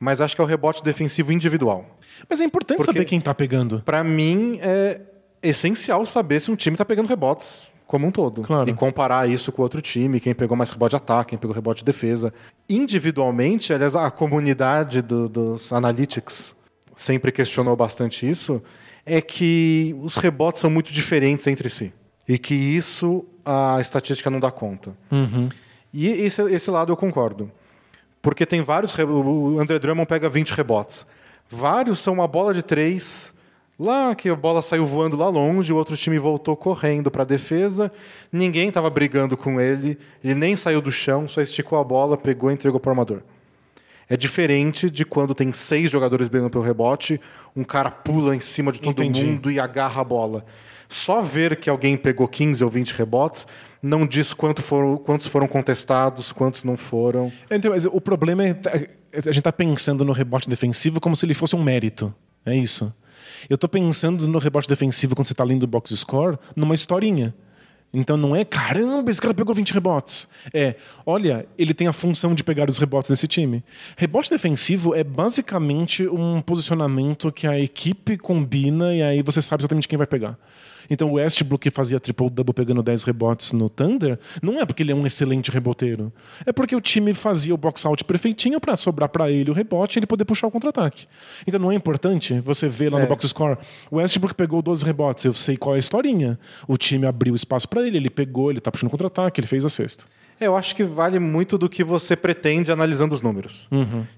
mas acho que é o rebote defensivo individual. Mas é importante Porque- saber quem está pegando. Para mim é essencial saber se um time está pegando rebotes como um todo Claro. e comparar isso com outro time, quem pegou mais rebote de ataque, quem pegou rebote de defesa. Individualmente, aliás, a comunidade do- dos analytics sempre questionou bastante isso, é que os rebotes são muito diferentes entre si e que isso a estatística não dá conta. E esse, esse lado eu concordo. Porque tem vários. O André Drummond pega 20 rebotes. Vários são uma bola de três, lá que a bola saiu voando lá longe, o outro time voltou correndo para a defesa, ninguém estava brigando com ele, ele nem saiu do chão, só esticou a bola, pegou e entregou para o armador. É diferente de quando tem seis jogadores brigando pelo rebote, um cara pula em cima de todo Entendi. mundo e agarra a bola. Só ver que alguém pegou 15 ou 20 rebotes não diz quanto foram, quantos foram contestados, quantos não foram. Então, mas o problema é a gente tá pensando no rebote defensivo como se ele fosse um mérito. É isso. Eu tô pensando no rebote defensivo quando você tá lendo o box score numa historinha. Então não é, caramba, esse cara pegou 20 rebotes. É, olha, ele tem a função de pegar os rebotes desse time. Rebote defensivo é basicamente um posicionamento que a equipe combina e aí você sabe exatamente quem vai pegar. Então o Westbrook que fazia triple-double pegando 10 rebotes no Thunder, não é porque ele é um excelente reboteiro. É porque o time fazia o box-out perfeitinho para sobrar para ele o rebote e ele poder puxar o contra-ataque. Então não é importante você ver lá no É. box score, o Westbrook pegou 12 rebotes, eu sei qual é a historinha. O time abriu espaço para ele, ele pegou, ele tá puxando contra-ataque, ele fez a sexta. É, Eu acho que vale muito do que você pretende analisando os números.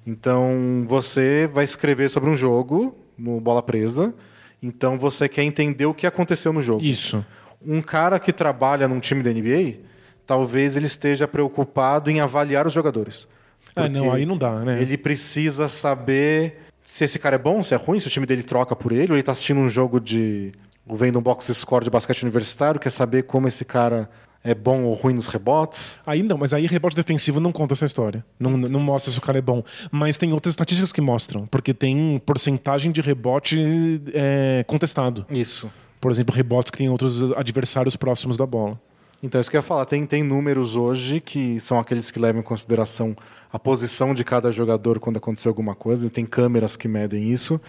Então, você vai escrever sobre um jogo no Bola Presa, então você quer entender o que aconteceu no jogo. Isso. Um cara que trabalha num time da NBA, talvez ele esteja preocupado em avaliar os jogadores. Ah, não, aí não dá, né? Ele precisa saber se esse cara é bom, se é ruim, se o time dele troca por ele, ou ele está assistindo um jogo de. vendo um box score de basquete universitário, quer saber como esse cara é bom ou ruim nos rebotes. Aí não, mas aí rebote defensivo não conta essa história. Não, não mostra se o cara é bom. Mas tem outras estatísticas que mostram, porque tem porcentagem de rebote é, contestado. Isso. Por exemplo, rebotes que tem outros adversários próximos da bola. Então, isso que eu ia falar. Tem, tem números hoje que são aqueles que levam em consideração a posição de cada jogador quando aconteceu alguma coisa, e tem câmeras que medem isso,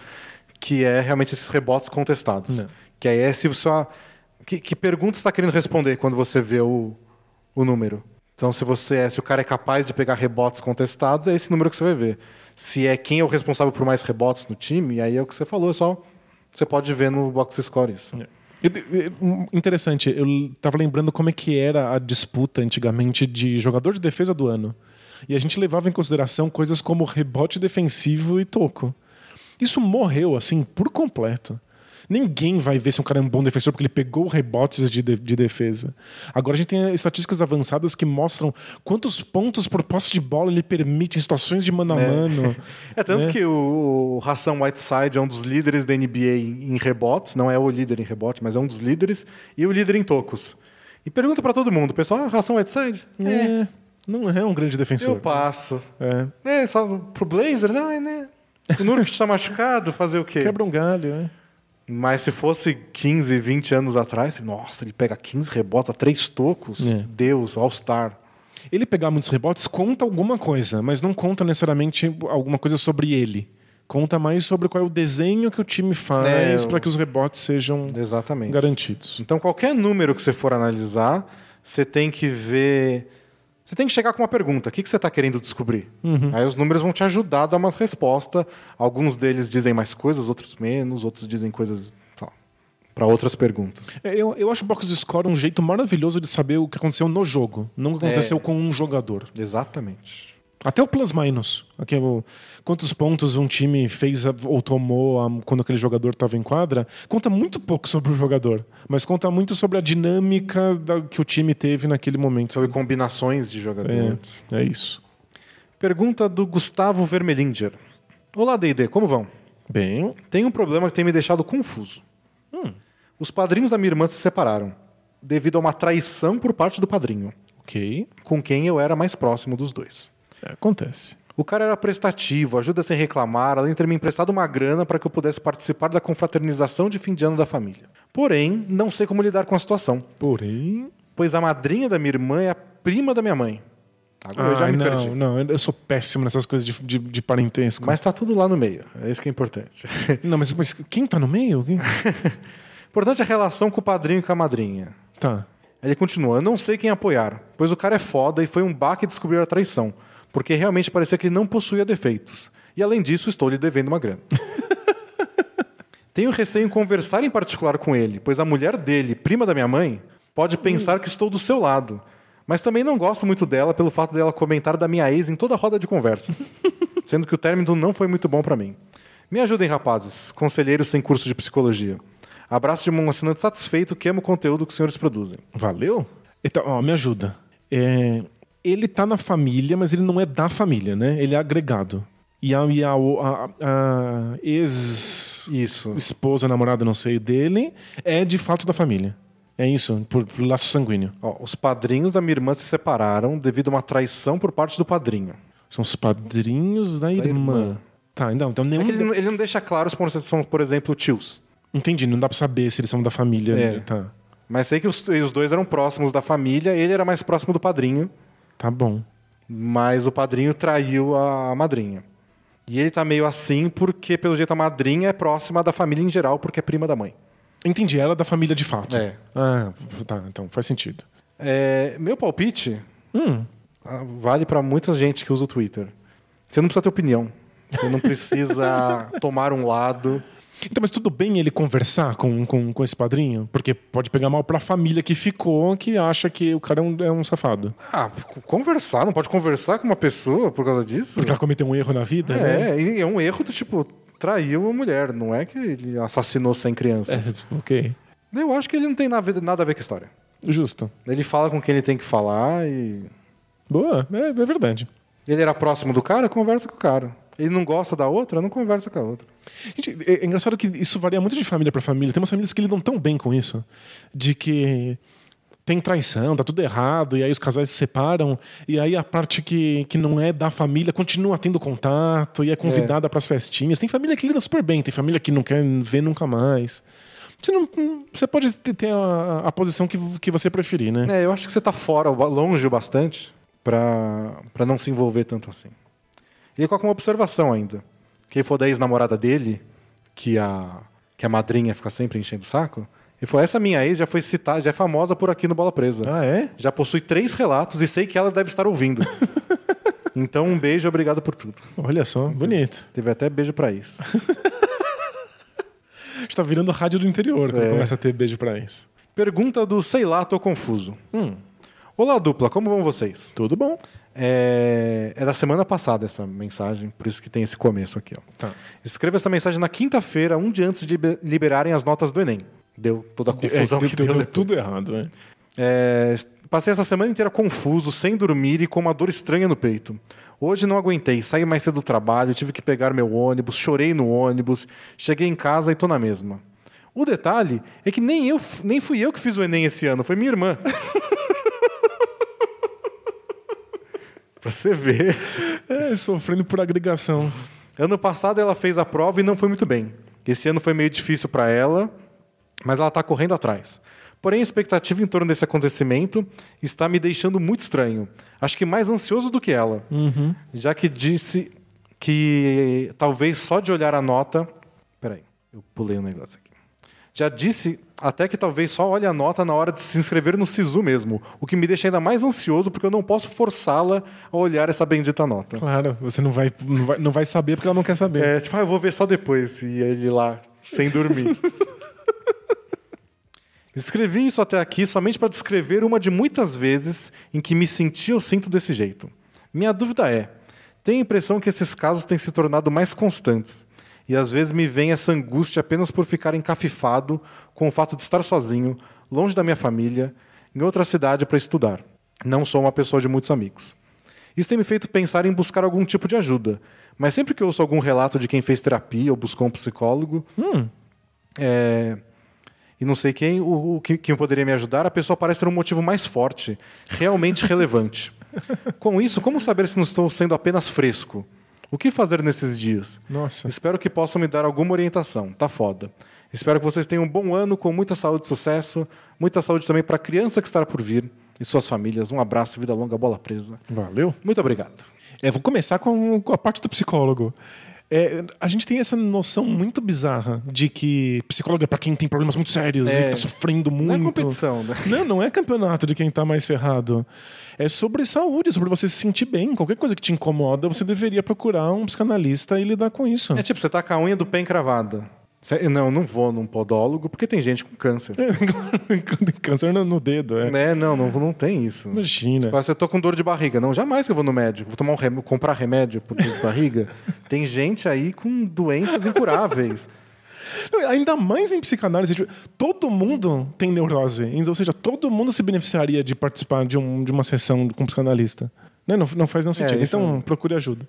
que é realmente esses rebotes contestados. Não. Que aí é se só. Que, que pergunta está querendo responder quando você vê o, o número? Então, se você é, se o cara é capaz de pegar rebotes contestados, é esse número que você vai ver. Se é quem é o responsável por mais rebotes no time, aí é o que você falou, é só você pode ver no box score isso. Eu- eu- um, Interessante, eu tava lembrando como é que era a disputa antigamente de jogador de defesa do ano. E a gente levava em consideração coisas como rebote defensivo e toco. Isso morreu, assim, por completo. Ninguém vai ver se um cara é um bom defensor porque ele pegou rebotes de, de, de defesa. Agora a gente tem estatísticas avançadas que mostram quantos pontos por posse de bola ele permite em situações de mano a mano. É tanto né? que o, o Hassan Whiteside é um dos líderes da NBA em, em rebotes, não é o líder em rebote, mas é um dos líderes, e o líder em tocos. E pergunta pra todo mundo, pessoal, ah, Hassan Whiteside? É, não é um grande defensor. Eu passo. É. É, só pro Blazers, ah, né? O Nurkic tá machucado, fazer o quê? Quebra um galho, é. Mas se fosse 15, 20 anos atrás, nossa, ele pega 15 rebotes a três tocos. É. Deus, All-Star. Ele pegar muitos rebotes conta alguma coisa, mas não conta necessariamente alguma coisa sobre ele. Conta mais sobre qual é o desenho que o time faz É, para que os rebotes sejam Exatamente. garantidos. Então, qualquer número que você for analisar, você tem que ver. Você tem que chegar com uma pergunta: o que que você está querendo descobrir? Aí os números vão te ajudar a dar uma resposta. Alguns deles dizem mais coisas, outros menos, outros dizem coisas para outras perguntas. É, Eu, eu acho o box score um jeito maravilhoso de saber o que aconteceu no jogo, não o que aconteceu É. com um jogador. Exatamente. Até o plus minus. Aqui, é o- quantos pontos um time fez ou tomou a- quando aquele jogador estava em quadra, conta muito pouco sobre o jogador, mas conta muito sobre a dinâmica da- que o time teve naquele momento. Sobre combinações de jogadores. É, é isso. Pergunta do Gustavo Vermelinger. Olá, D&D, como vão? Bem, Tem um problema que tem me deixado confuso. Os padrinhos da minha irmã se separaram devido a uma traição por parte do padrinho, ok. com quem eu era mais próximo dos dois. É, acontece. O cara era prestativo, ajuda sem reclamar, além de ter me emprestado uma grana para que eu pudesse participar da confraternização de fim de ano da família. Porém, não sei como lidar com a situação, Porém. pois a madrinha da minha irmã é a prima da minha mãe. Agora eu já me não, perdi. não, eu sou péssimo nessas coisas de, de, de parentesco. Mas tá tudo lá no meio, é isso que é importante. Não, mas, mas quem tá no meio? Quem- importante é a relação com o padrinho e com a madrinha. Tá. Ele continua: Eu não sei quem apoiar, pois o cara é foda e foi um baque descobrir a traição, porque realmente parecia que ele não possuía defeitos. E além disso, estou lhe devendo uma grana. Tenho receio em conversar em particular com ele, pois a mulher dele, prima da minha mãe, pode pensar que estou do seu lado. Mas também não gosto muito dela pelo fato dela comentar da minha ex em toda roda de conversa, sendo que o término não foi muito bom para mim. Me ajudem, rapazes, conselheiros sem curso de psicologia. Abraço de um assinante satisfeito que ama o conteúdo que os senhores produzem. Valeu? Então, ó, me ajuda. É, ele tá na família, mas ele não é da família, né? Ele é agregado. E a, e a, a- a ex-esposa, Isso. namorada, não sei, dele é de fato da família. É isso, por, por laço sanguíneo. Ó, os padrinhos da minha irmã se separaram devido a uma traição por parte do padrinho. São os padrinhos da irmã. irmã. Tá, então, então É nenhum. que ele, não- ele não deixa claro se são, por exemplo, tios. Entendi, não dá pra saber se eles são da família. É. Tá, Mas sei que os, os dois eram próximos da família, ele era mais próximo do padrinho, tá bom. mas o padrinho traiu a madrinha. E ele tá meio assim porque, pelo jeito, a madrinha é próxima da família em geral, porque é prima da mãe. Entendi, ela é da família de fato. É. Ah, tá, então faz sentido. É, meu palpite Hum, ah, vale pra muita gente que usa o Twitter. Você não precisa ter opinião. Você não precisa tomar um lado. Então, mas tudo bem ele conversar com, com, com esse padrinho? Porque pode pegar mal pra família que ficou, que acha que o cara é um, é um safado. Ah, conversar, não pode conversar com uma pessoa por causa disso? Porque ela cometeu um erro na vida, né? É, e é um erro do tipo, traiu a mulher, não é que ele assassinou 100 crianças. É, ok. Eu acho que ele não tem nada, nada a ver com a história. Justo. Ele fala com quem ele tem que falar e. Boa, é, é verdade. Ele era próximo do cara, conversa com o cara. Ele não gosta da outra, não conversa com a outra. Gente, é, é engraçado que isso varia muito de família pra família. Tem umas famílias que lidam tão bem com isso. De que tem traição, tá tudo errado, e aí os casais se separam, e aí a parte que, que não é da família continua tendo contato e é convidada pras festinhas. Tem família que lida super bem, tem família que não quer ver nunca mais. Você, não, você pode ter a, a posição que, que você preferir, né? É, eu acho que você tá fora, longe o bastante, pra não se envolver tanto assim. E ele coloca uma observação ainda. Quem for da ex-namorada dele, que a, que a madrinha fica sempre enchendo o saco, ele falou: essa minha ex já foi citada, já é famosa por aqui no Bola Presa. Ah, é? Já possui três relatos e sei que ela deve estar ouvindo. então, um beijo e obrigado por tudo. Olha só, bonito. Teve até beijo pra isso. Está virando rádio do interior quando É. começa a ter beijo pra isso. Pergunta do Sei lá, tô confuso. Hum, Olá, dupla, como vão vocês? tudo bom. É, é da semana passada essa mensagem, por isso que tem esse começo aqui. Ó. Tá. Escreva essa mensagem na quinta-feira, um dia antes de liber- liberarem as notas do Enem. Deu toda a confusão É, que deu, deu. deu tudo errado, né? É, passei essa semana inteira confuso, sem dormir e com uma dor estranha no peito. Hoje não aguentei, saí mais cedo do trabalho, tive que pegar meu ônibus, chorei no ônibus, cheguei em casa e tô na mesma. O detalhe é que nem eu, nem fui eu que fiz o Enem esse ano, foi minha irmã. pra você ver. É, sofrendo por agregação. Ano passado ela fez a prova e não foi muito bem. Esse ano foi meio difícil para ela, mas ela está correndo atrás. Porém, a expectativa em torno desse acontecimento está me deixando muito estranho. Acho que mais ansioso do que ela. Já que disse que talvez só de olhar a nota. Peraí, eu pulei um negócio aqui. Já disse até que talvez só olhe a nota na hora de se inscrever no SISU mesmo, o que me deixa ainda mais ansioso porque eu não posso forçá-la a olhar essa bendita nota. Claro, você não vai, não vai, não vai saber porque ela não quer saber. É, tipo, ah, eu vou ver só depois. E ele lá, sem dormir. Escrevi isso até aqui somente para descrever uma de muitas vezes em que me senti ou sinto desse jeito. Minha dúvida é: tenho a impressão que esses casos têm se tornado mais constantes. E às vezes me vem essa angústia apenas por ficar encafifado com o fato de estar sozinho, longe da minha família, em outra cidade para estudar. Não sou uma pessoa de muitos amigos. Isso tem me feito pensar em buscar algum tipo de ajuda. Mas sempre que ouço algum relato de quem fez terapia ou buscou um psicólogo, é, e não sei quem, o, o que, quem poderia me ajudar, a pessoa parece ter um motivo mais forte, realmente relevante. Com isso, como saber se não estou sendo apenas fresco? O que fazer nesses dias? Nossa. Espero que possam me dar alguma orientação. Tá foda. Espero que vocês tenham um bom ano com muita saúde e sucesso. Muita saúde também para a criança que estará por vir e suas famílias. Um abraço, vida longa, bola presa. Valeu. Muito obrigado. É, vou começar com, com a parte do psicólogo. É, a gente tem essa noção muito bizarra de que psicólogo é pra quem tem problemas muito sérios É. e tá sofrendo muito. Não é competição, né? Não, não é campeonato de quem tá mais ferrado. É sobre saúde, sobre você se sentir bem. Qualquer coisa que te incomoda, você deveria procurar um psicanalista e lidar com isso. É tipo, você tá com a unha do pé encravada. Não, não vou num podólogo porque tem gente com câncer. Câncer no, no dedo, é. Né? Não, não, não tem isso. Imagina. Tipo, ah, você tô com dor de barriga. Não, jamais que eu vou no médico. Vou tomar um rem... comprar remédio por dor de barriga. tem gente aí com doenças incuráveis. Não, Ainda mais em psicanálise, tipo, todo mundo tem neurose. Então, ou seja, todo mundo se beneficiaria de participar de, um- de uma sessão com um psicanalista. Né? Não, não faz nenhum sentido. isso então, não. procure ajuda.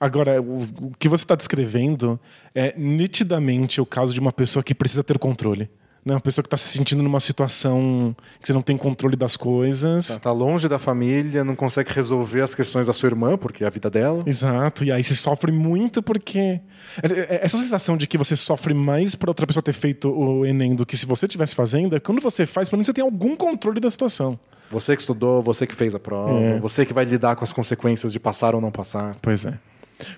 Agora, o, que você está descrevendo é nitidamente o caso de uma pessoa que precisa ter controle. Né? Uma pessoa que está se sentindo numa situação que você não tem controle das coisas. Tá, tá longe da família, não consegue resolver as questões da sua irmã, porque é a vida dela. Exato, e aí você sofre muito porque. é- é- Essa sensação de que você sofre mais por outra pessoa ter feito o Enem do que se você estivesse fazendo, é quando você faz, pelo menos você tem algum controle da situação. Você que estudou, você que fez a prova, É. você que vai lidar com as consequências de passar ou não passar. Pois é.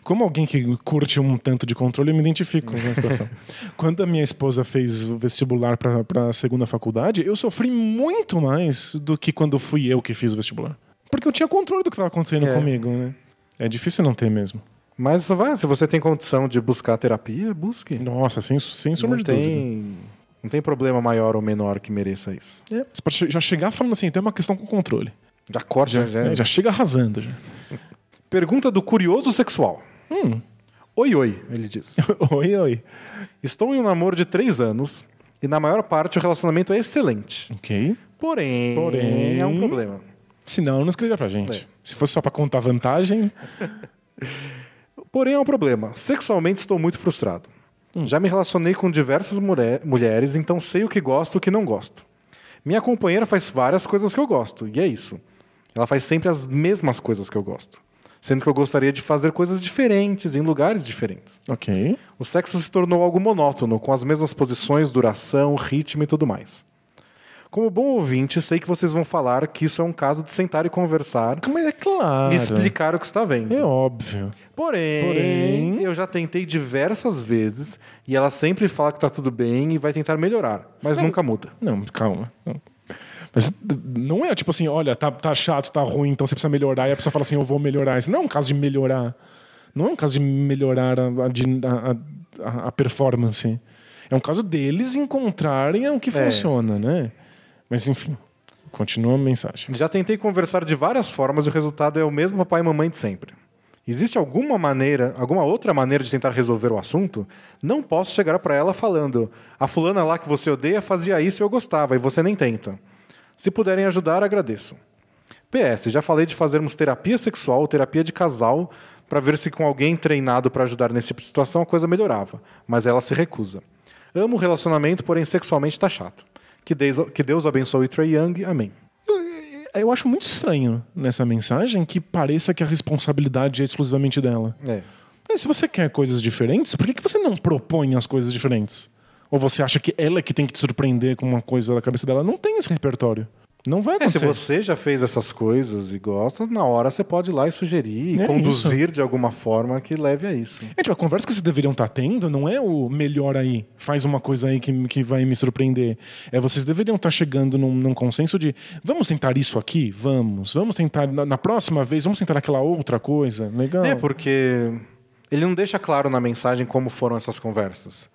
Como alguém que curte um tanto de controle, eu me identifico com a situação. Quando a minha esposa fez o vestibular para a segunda faculdade, eu sofri muito mais do que quando fui eu que fiz o vestibular. Porque eu tinha controle do que estava acontecendo É. comigo, né? É difícil não ter mesmo. Mas vai, se você tem condição de buscar terapia, busque. Nossa, sem, sem sombra Não de dúvida. tem, não tem problema maior ou menor que mereça isso. É, Você pode já chegar falando assim, tem uma questão com controle. Já corta, já, já. É, já chega arrasando. Já. Pergunta do curioso sexual. Hum. Oi, oi, ele diz. oi, oi. Estou em um namoro de três anos e na maior parte o relacionamento é excelente. Ok. Porém, Porém- é um problema. Se não, não escreva pra gente. É. Se fosse só pra contar vantagem, Porém, é um problema. Sexualmente estou muito frustrado. Já me relacionei com diversas mulher- mulheres, então sei o que gosto e o que não gosto. Minha companheira faz várias coisas que eu gosto, e é isso. Ela faz sempre as mesmas coisas que eu gosto. Sendo que eu gostaria de fazer coisas diferentes, em lugares diferentes. ok. O sexo se tornou algo monótono, com as mesmas posições, duração, ritmo e tudo mais. Como bom ouvinte, sei que vocês vão falar que isso é um caso de sentar e conversar Mas é claro. e explicar o que está vendo. É óbvio. Porém, Porém- eu já tentei diversas vezes e ela sempre fala que tá tudo bem e vai tentar melhorar, mas nunca muda. Não, calma. Não. Mas não é tipo assim, olha, tá, tá chato, tá ruim, então você precisa melhorar. E a pessoa fala assim, eu vou melhorar. Isso não é um caso de melhorar. Não é um caso de melhorar a, a- a- a performance. É um caso deles encontrarem o que É. funciona, né? Mas enfim. Continua a mensagem. Já tentei conversar de várias formas e o resultado é o mesmo papai e mamãe de sempre. Existe alguma maneira, alguma outra maneira de tentar resolver o assunto? Não posso chegar para ela falando: "A fulana lá que você odeia fazia isso e eu gostava e você nem tenta". Se puderem ajudar, agradeço. PS, já falei de fazermos terapia sexual ou terapia de casal para ver se com alguém treinado para ajudar nesse tipo de situação a coisa melhorava, mas ela se recusa. Amo o relacionamento, porém sexualmente tá chato. Que Deus, que Deus abençoe Trey Young. Amém. Eu acho muito estranho nessa mensagem que pareça que a responsabilidade é exclusivamente dela. É. É, se você quer coisas diferentes, por que você não propõe as coisas diferentes? Ou você acha que ela é que tem que te surpreender com uma coisa da cabeça dela? Não tem esse repertório. Não vai É, se acontecer. você já fez essas coisas e gosta, na hora você pode ir lá e sugerir, e É conduzir de alguma forma que leve a isso. É, tipo, a conversa que vocês deveriam estar tendo não é o melhor aí, faz uma coisa aí que, que vai me surpreender. É vocês deveriam estar chegando num, num consenso de vamos tentar isso aqui? Vamos. Vamos tentar, na, na próxima vez, vamos tentar aquela outra coisa? Legal. É, porque ele não deixa claro na mensagem como foram essas conversas.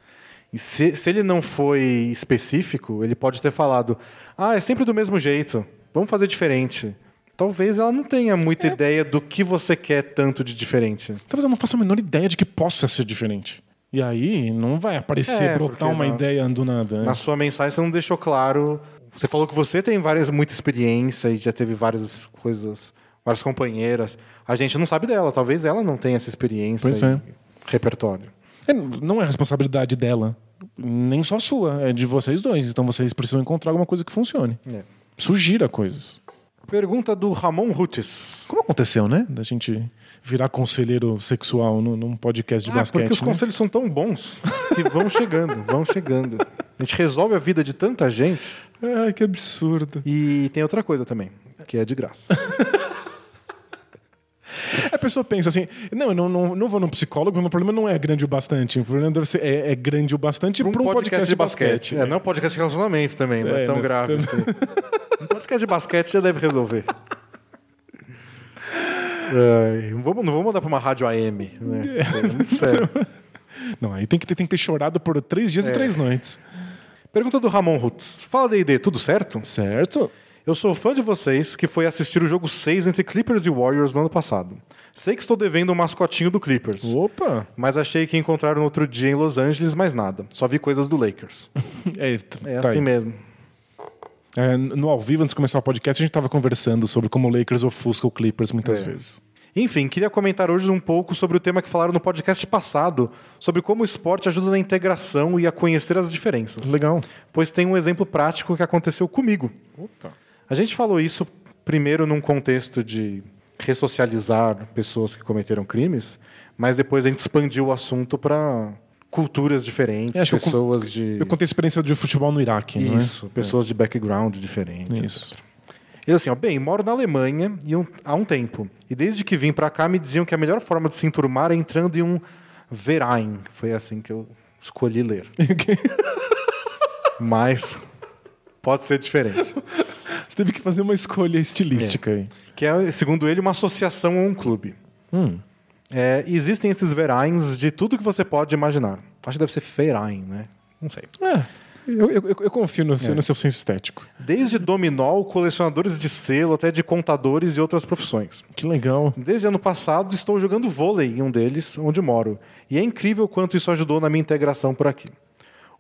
E se, se ele não foi específico, ele pode ter falado: ah, é sempre do mesmo jeito, vamos fazer diferente. Talvez ela não tenha muita É. ideia do que você quer tanto de diferente. Talvez eu não faça a menor ideia de que possa ser diferente. E aí não vai aparecer, É, brotar uma na- ideia do nada. né? Na sua mensagem você não deixou claro. Você falou que você tem várias, muita experiência e já teve várias coisas, várias companheiras. A gente não sabe dela, talvez ela não tenha essa experiência Pois e é. repertório. É, não é responsabilidade dela, nem só sua, é de vocês dois. Então vocês precisam encontrar alguma coisa que funcione. É. Sugira coisas. Pergunta do Ramon Rutes. Como aconteceu, né? Da gente virar conselheiro sexual num, num podcast de Ah, basquete. porque os né? conselhos são tão bons que vão chegando, vão chegando. A gente resolve a vida de tanta gente Ai, que absurdo. e tem outra coisa também, que é de graça. A pessoa pensa assim: não, eu não, não, não vou num psicólogo, o meu problema não é grande o bastante. O problema deve ser, é, é grande o bastante Para para um podcast, de basquete. É, não é um podcast de relacionamento também, não é, É, tão não, grave tam- assim. Um podcast de basquete já deve resolver. Ai, não, vou, não vou mandar para uma rádio AM, né? É muito sério. Não, aí tem que, ter, tem que ter chorado por três dias É. e três noites. Pergunta do Ramon Rutz. Fala, D&D, tudo certo? Certo? Eu sou fã de vocês que foi assistir o jogo 6 entre Clippers e Warriors no ano passado. Sei que estou devendo um mascotinho do Clippers, Opa! mas achei que encontraram outro dia em Los Angeles, mais nada. Só vi coisas do Lakers. É, É tá assim aí. mesmo. É, no ao vivo, antes de começar o podcast, a gente estava conversando sobre como o Lakers ofusca o Clippers muitas É. vezes. Enfim, queria comentar hoje um pouco sobre o tema que falaram no podcast passado, sobre como o esporte ajuda na integração e a conhecer as diferenças. Legal. Pois tem um exemplo prático que aconteceu comigo. A gente falou isso primeiro num contexto de ressocializar pessoas que cometeram crimes, mas depois a gente expandiu o assunto para culturas diferentes, É, que eu pessoas de Eu contei a experiência de futebol no Iraque, é? isso, pessoas de background diferente. Isso. Ele assim, ó, bem, moro na Alemanha e um- há um tempo. E desde que vim pra cá me diziam que a melhor forma de se enturmar é entrando em um Verein. Foi assim que eu escolhi ler. Mas pode ser diferente. Você teve que fazer uma escolha estilística aí. Que é, segundo ele, uma associação ou um clube. Hum. É, existem esses Vereins de tudo que você pode imaginar. Acho que deve ser Verein, né? Não sei. É, eu, eu- eu confio no, É. seu- no seu senso estético. Desde dominó, colecionadores de selo, até de contadores e outras profissões. Que legal. Desde ano passado estou jogando vôlei em um deles, onde moro. E é incrível quanto isso ajudou na minha integração por aqui.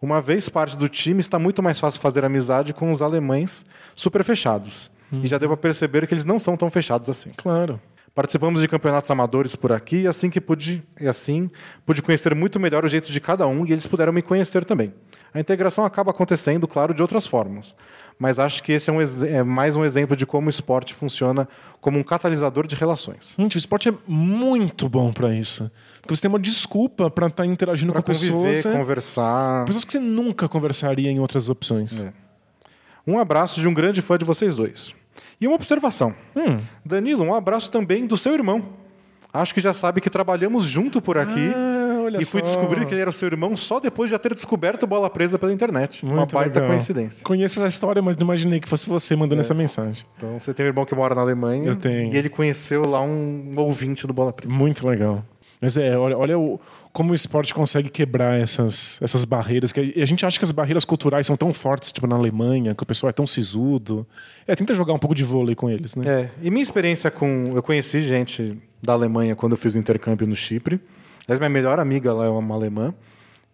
Uma vez parte do time, está muito mais fácil fazer amizade com os alemães super fechados. E já deu para perceber que eles não são tão fechados assim. Claro. Participamos de campeonatos amadores por aqui e assim que pude, e assim pude conhecer muito melhor o jeito de cada um e eles puderam me conhecer também. A integração acaba acontecendo, claro, de outras formas. Mas acho que esse é, um é mais um exemplo de como o esporte funciona como um catalisador de relações. Gente, o esporte é muito bom pra isso. Porque você tem uma desculpa pra estar interagindo Para com pessoas. é, conversar. Pessoas que você nunca conversaria em outras opções. É. Um abraço de um grande fã de vocês dois. E uma observação. Hum. Danilo, um abraço também do seu irmão. Acho que já sabe que trabalhamos junto por aqui. Ah, olha e fui só. descobrir que ele era o seu irmão só depois de já ter descoberto bola presa pela internet. uma Muito baita legal. coincidência. Conheço essa história, mas não imaginei que fosse você mandando essa mensagem. Então você tem um irmão que mora na Alemanha. Eu tenho. E ele conheceu lá um ouvinte do Bola Presa. Muito legal. Mas é, olha, olha o- como o esporte consegue quebrar essas, essas barreiras. Que a, a gente acha que as barreiras culturais são tão fortes, tipo na Alemanha, que o pessoal é tão sisudo. É, tenta jogar um pouco de vôlei com eles, né? É, e minha experiência com. Eu conheci gente da Alemanha quando eu fiz o intercâmbio no Chipre. Aliás, minha melhor amiga lá é uma alemã.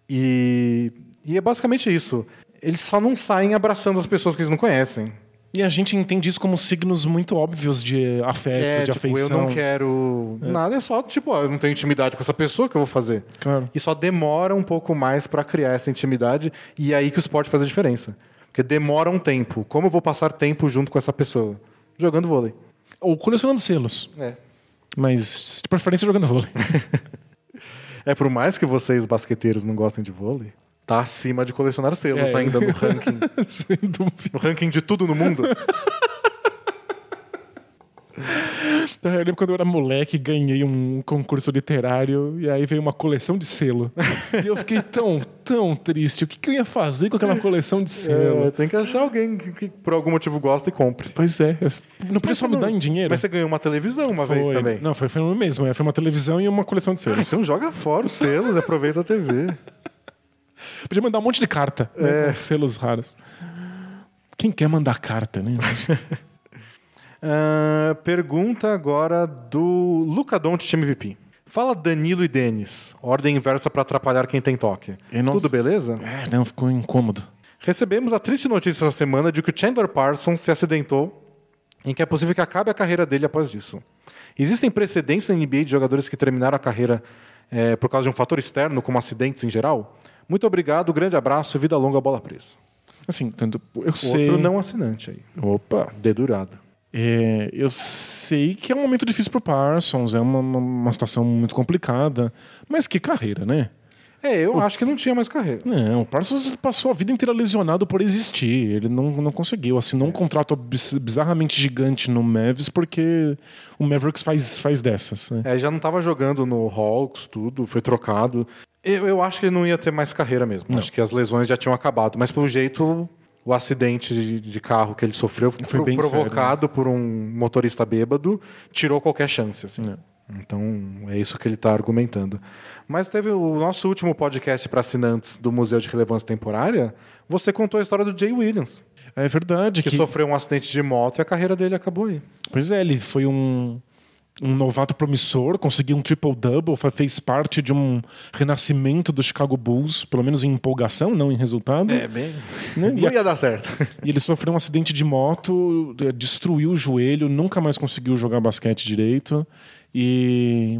E, e é basicamente isso. Eles só não saem abraçando as pessoas que eles não conhecem. E a gente entende isso como signos muito óbvios de afeto, de tipo, afeição. eu não quero nada, é só, tipo, ó, eu não tenho intimidade com essa pessoa que eu vou fazer. Claro. E só demora um pouco mais pra criar essa intimidade, e é aí que o esporte faz a diferença. Porque demora um tempo. Como eu vou passar tempo junto com essa pessoa? Jogando vôlei. Ou colecionando selos. É. Mas, de preferência, jogando vôlei. É, por mais que vocês, basqueteiros, não gostem de vôlei, tá acima de colecionar selos É. ainda no ranking. Sem dúvida. no ranking de tudo no mundo. Eu lembro quando eu era moleque, ganhei um concurso literário e aí veio uma coleção de selo. e eu fiquei tão, tão triste. O que, que eu ia fazer com aquela coleção de É, selo? tem que achar alguém que, que por algum motivo gosta e compre. Pois é, eu- não podia só me não- dar em dinheiro. Mas você ganhou uma televisão uma foi, vez também. Não, foi, foi no mesmo. é, Foi uma televisão e uma coleção de selos. Então joga fora os selos, aproveita a TV. Podia mandar um monte de carta né, com selos raros. Quem quer mandar carta, né? Ah, pergunta agora do Luca Doncic MVP. Fala Danilo e Denis. Ordem inversa para atrapalhar quem tem toque. Tudo beleza? É, não, ficou incômodo. Recebemos a triste notícia essa semana de que o Chandler Parsons se acidentou em que é possível que acabe a carreira dele após isso. Existem precedentes na NBA de jogadores que terminaram a carreira eh, por causa de um fator externo, como acidentes em geral? Muito obrigado, grande abraço, vida longa, bola presa. Assim, tanto, eu sei. Outro não assinante aí. Opa. Dedurado. É, eu sei que é um momento difícil pro Parsons, é uma, uma, uma situação muito complicada. Mas que carreira, né? É, eu acho que não tinha mais carreira. Não, o Parsons passou a vida inteira lesionado por existir. Ele não, não conseguiu. Assinou um contrato biz- bizarramente gigante no Mavs porque o Mavericks faz, faz dessas. Né? É, já não estava jogando no Hawks, tudo, foi trocado. Eu, eu acho que ele não ia ter mais carreira mesmo. Acho que as lesões já tinham acabado. Mas pelo jeito, o acidente de, de carro que ele sofreu foi Foi bem provocado por um motorista bêbado, tirou qualquer chance. assim. É. Então é isso que ele está argumentando. Mas teve o nosso último podcast para assinantes do Museu de Relevância Temporária. Você contou a história do Jay Williams, É verdade que, que, sofreu um acidente de moto e a carreira dele acabou aí. Pois é, ele foi um, um novato promissor, conseguiu um triple-double, fez parte de um renascimento do Chicago Bulls, pelo menos em empolgação, não em resultado. bem. Né? Não ia dar certo. E ele sofreu um acidente de moto, eh, destruiu o joelho, nunca mais conseguiu jogar basquete direito. E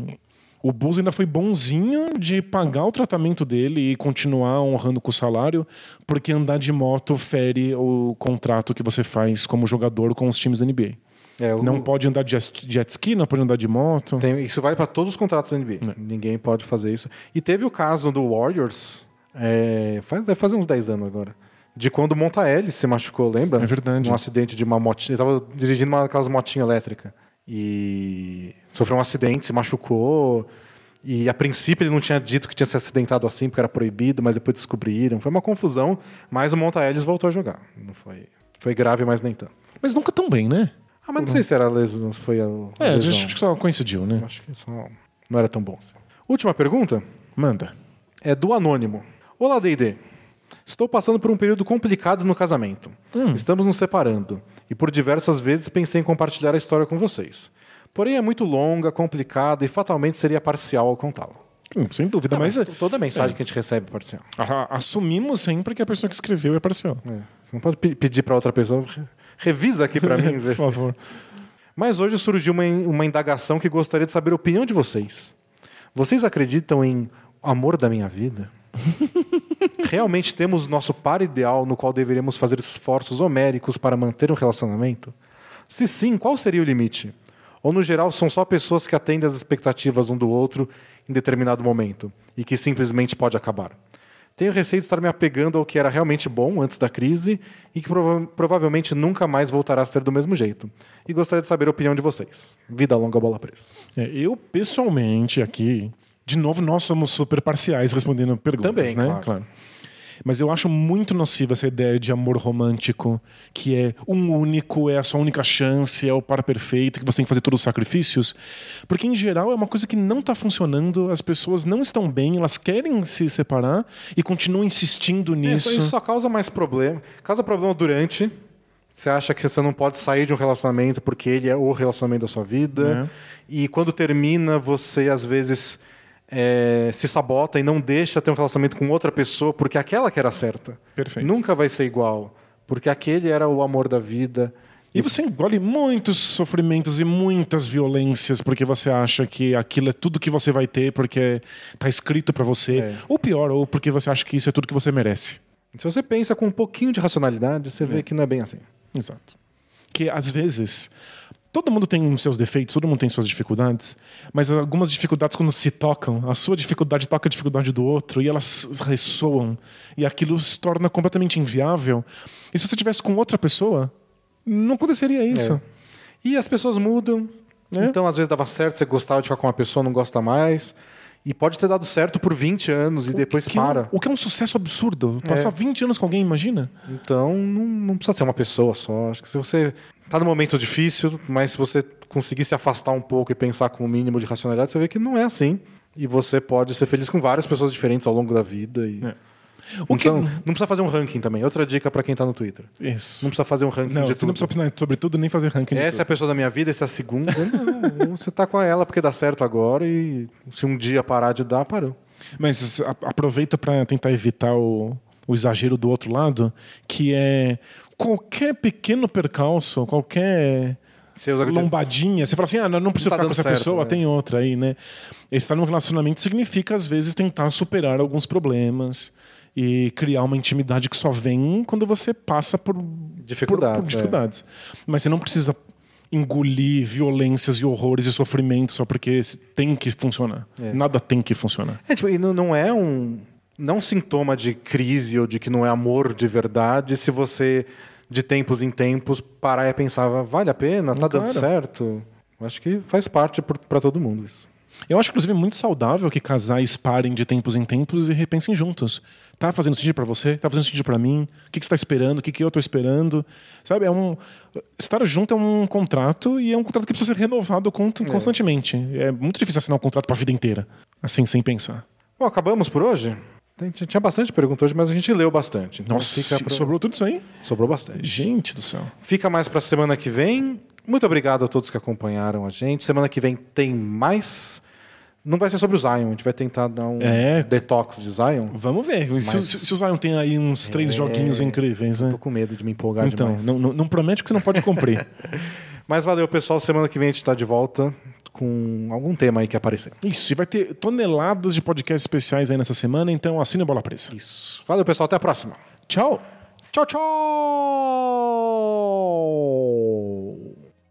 o Bulls ainda foi bonzinho de pagar o tratamento dele e continuar honrando com o salário, porque andar de moto fere o contrato que você faz como jogador com os times da NBA. É, o- Não pode andar de jet- ski, não pode andar de moto. Tem- isso vai para todos os contratos da NBA. Ninguém pode fazer isso. E teve o caso do Warriors, é, faz, deve fazer uns 10 anos agora, de quando o Monta Ellis se machucou, lembra? É verdade. Um acidente de uma motinha. Ele estava dirigindo uma daquelas motinhas elétricas. E sofreu um acidente, se machucou. E a princípio ele não tinha dito que tinha se acidentado assim, porque era proibido, mas depois descobriram. Foi uma confusão, mas o Monta Ellis voltou a jogar. Não foi, foi grave, mas nem tanto. Mas nunca tão bem, né? Ah, mas não sei se era a lesão, foi a É, a lesão. gente acho que só coincidiu, né? Acho que só não era tão bom assim. Última pergunta Manda. é do Anônimo. Olá, D&D. Estou passando por um período complicado no casamento. Estamos nos separando. E por diversas vezes pensei em compartilhar a história com vocês. Porém, é muito longa, complicada e fatalmente seria parcial ao contá-la. Hum, sem dúvida, mas é, toda mensagem que a gente recebe é parcial. assumimos sempre que a pessoa que escreveu é parcial. É. Você não pode pe- pedir para outra pessoa. "Re- Revisa aqui para mim. Por ver se-" favor. Mas hoje surgiu uma, uma indagação que gostaria de saber a opinião de vocês. Vocês acreditam em amor da minha vida? Realmente temos nosso par ideal no qual deveríamos fazer esforços homéricos para manter um relacionamento? Se sim, qual seria o limite? Ou no geral são só pessoas que atendem às expectativas um do outro em determinado momento e que simplesmente pode acabar? Tenho receio de estar me apegando ao que era realmente bom antes da crise e que prova- provavelmente nunca mais voltará a ser do mesmo jeito. E gostaria de saber a opinião de vocês. Vida longa, bola presa. É, eu, pessoalmente, aqui, de novo, nós somos super parciais respondendo perguntas, Também, né? claro. Mas eu acho muito nociva essa ideia de amor romântico, que é um único, é a sua única chance, é o par perfeito, que você tem que fazer todos os sacrifícios. Porque, em geral, é uma coisa que não está funcionando, as pessoas não estão bem, elas querem se separar e continuam insistindo É, nisso. Isso, isso só causa mais problema. Causa problema durante. Você acha que você não pode sair de um relacionamento porque ele é o relacionamento da sua vida. E quando termina, você às vezes é, se sabota e não deixa ter um relacionamento com outra pessoa porque aquela que era certa. Perfeito. Nunca vai ser igual. Porque aquele era o amor da vida. E você engole muitos sofrimentos e muitas violências porque você acha que aquilo é tudo que você vai ter porque tá escrito pra você. É. Ou pior, ou porque você acha que isso é tudo que você merece. Se você pensa com um pouquinho de racionalidade, você vê que não é bem assim. Exato. Que às vezes todo mundo tem seus defeitos, todo mundo tem suas dificuldades, mas algumas dificuldades quando se tocam, a sua dificuldade toca a dificuldade do outro e elas ressoam e aquilo se torna completamente inviável. E se você tivesse com outra pessoa, não aconteceria isso. E as pessoas mudam. É. Então, às vezes dava certo, você gostava de ficar com uma pessoa, não gosta mais. E pode ter dado certo por 20 anos e depois Que é para. o que é um sucesso absurdo. Passar 20 anos com alguém, imagina? Então, não, não precisa ser uma pessoa só. Acho que se você tá num momento difícil, mas se você conseguir se afastar um pouco e pensar com o mínimo de racionalidade, você vê que não é assim. E você pode ser feliz com várias pessoas diferentes ao longo da vida. E... É. O que- Então, não precisa fazer um ranking também. Outra dica para quem tá no Twitter. Isso. Não precisa fazer um ranking Não, de tudo. não precisa opinar sobre tudo nem fazer ranking. de Essa é a pessoa da minha vida, essa é a segunda. Não, você tá com ela porque dá certo agora e se um dia parar de dar, parou. Mas aproveita para tentar evitar o, o exagero do outro lado, que é qualquer pequeno percalço, qualquer Você lombadinha, você fala assim, ah, não, preciso Não tá ficar com essa certo, pessoa, né? tem outra aí, né? Estar num relacionamento significa, às vezes, tentar superar alguns problemas e criar uma intimidade que só vem quando você passa por Dificuldades, por- por é. dificuldades. Mas você não precisa engolir violências e horrores e sofrimento só porque tem que funcionar. É. Nada tem que funcionar. É, tipo, e não é um. Não sintoma de crise ou de que não é amor de verdade se você, de tempos em tempos, parar e pensar, vale a pena? Tá Claro. dando certo? Acho que faz parte para todo mundo isso. Eu acho, inclusive, muito saudável que casais parem de tempos em tempos e repensem juntos. Tá fazendo sentido pra você? Tá fazendo sentido pra mim? O que, que você tá esperando? O que, que eu tô esperando? Sabe, é um... Estar junto é um contrato e é um contrato que precisa ser renovado con- constantemente. É muito difícil assinar um contrato pra vida inteira, assim, sem pensar. Bom, acabamos por hoje? Tinha bastante pergunta hoje, mas a gente leu bastante. Então Nossa, pro- sobrou tudo isso aí? sobrou bastante. Gente do céu. Fica mais para semana que vem. Muito obrigado a todos que acompanharam a gente. Semana que vem tem mais. Não vai ser sobre o Zion, a gente vai tentar dar um É. detox de Zion. Vamos ver. Se, Mas- se, se o Zion tem aí uns três É. joguinhos incríveis, né? Tô com medo de me empolgar Então, demais. não, não, não promete que você não pode cumprir. Mas valeu, pessoal. Semana que vem a gente está de volta com algum tema aí que aparecer. Isso, e vai ter toneladas de podcasts especiais aí nessa semana, então assine a Bola Presa. Isso. Valeu, pessoal. Até a próxima. Tchau! Tchau, tchau!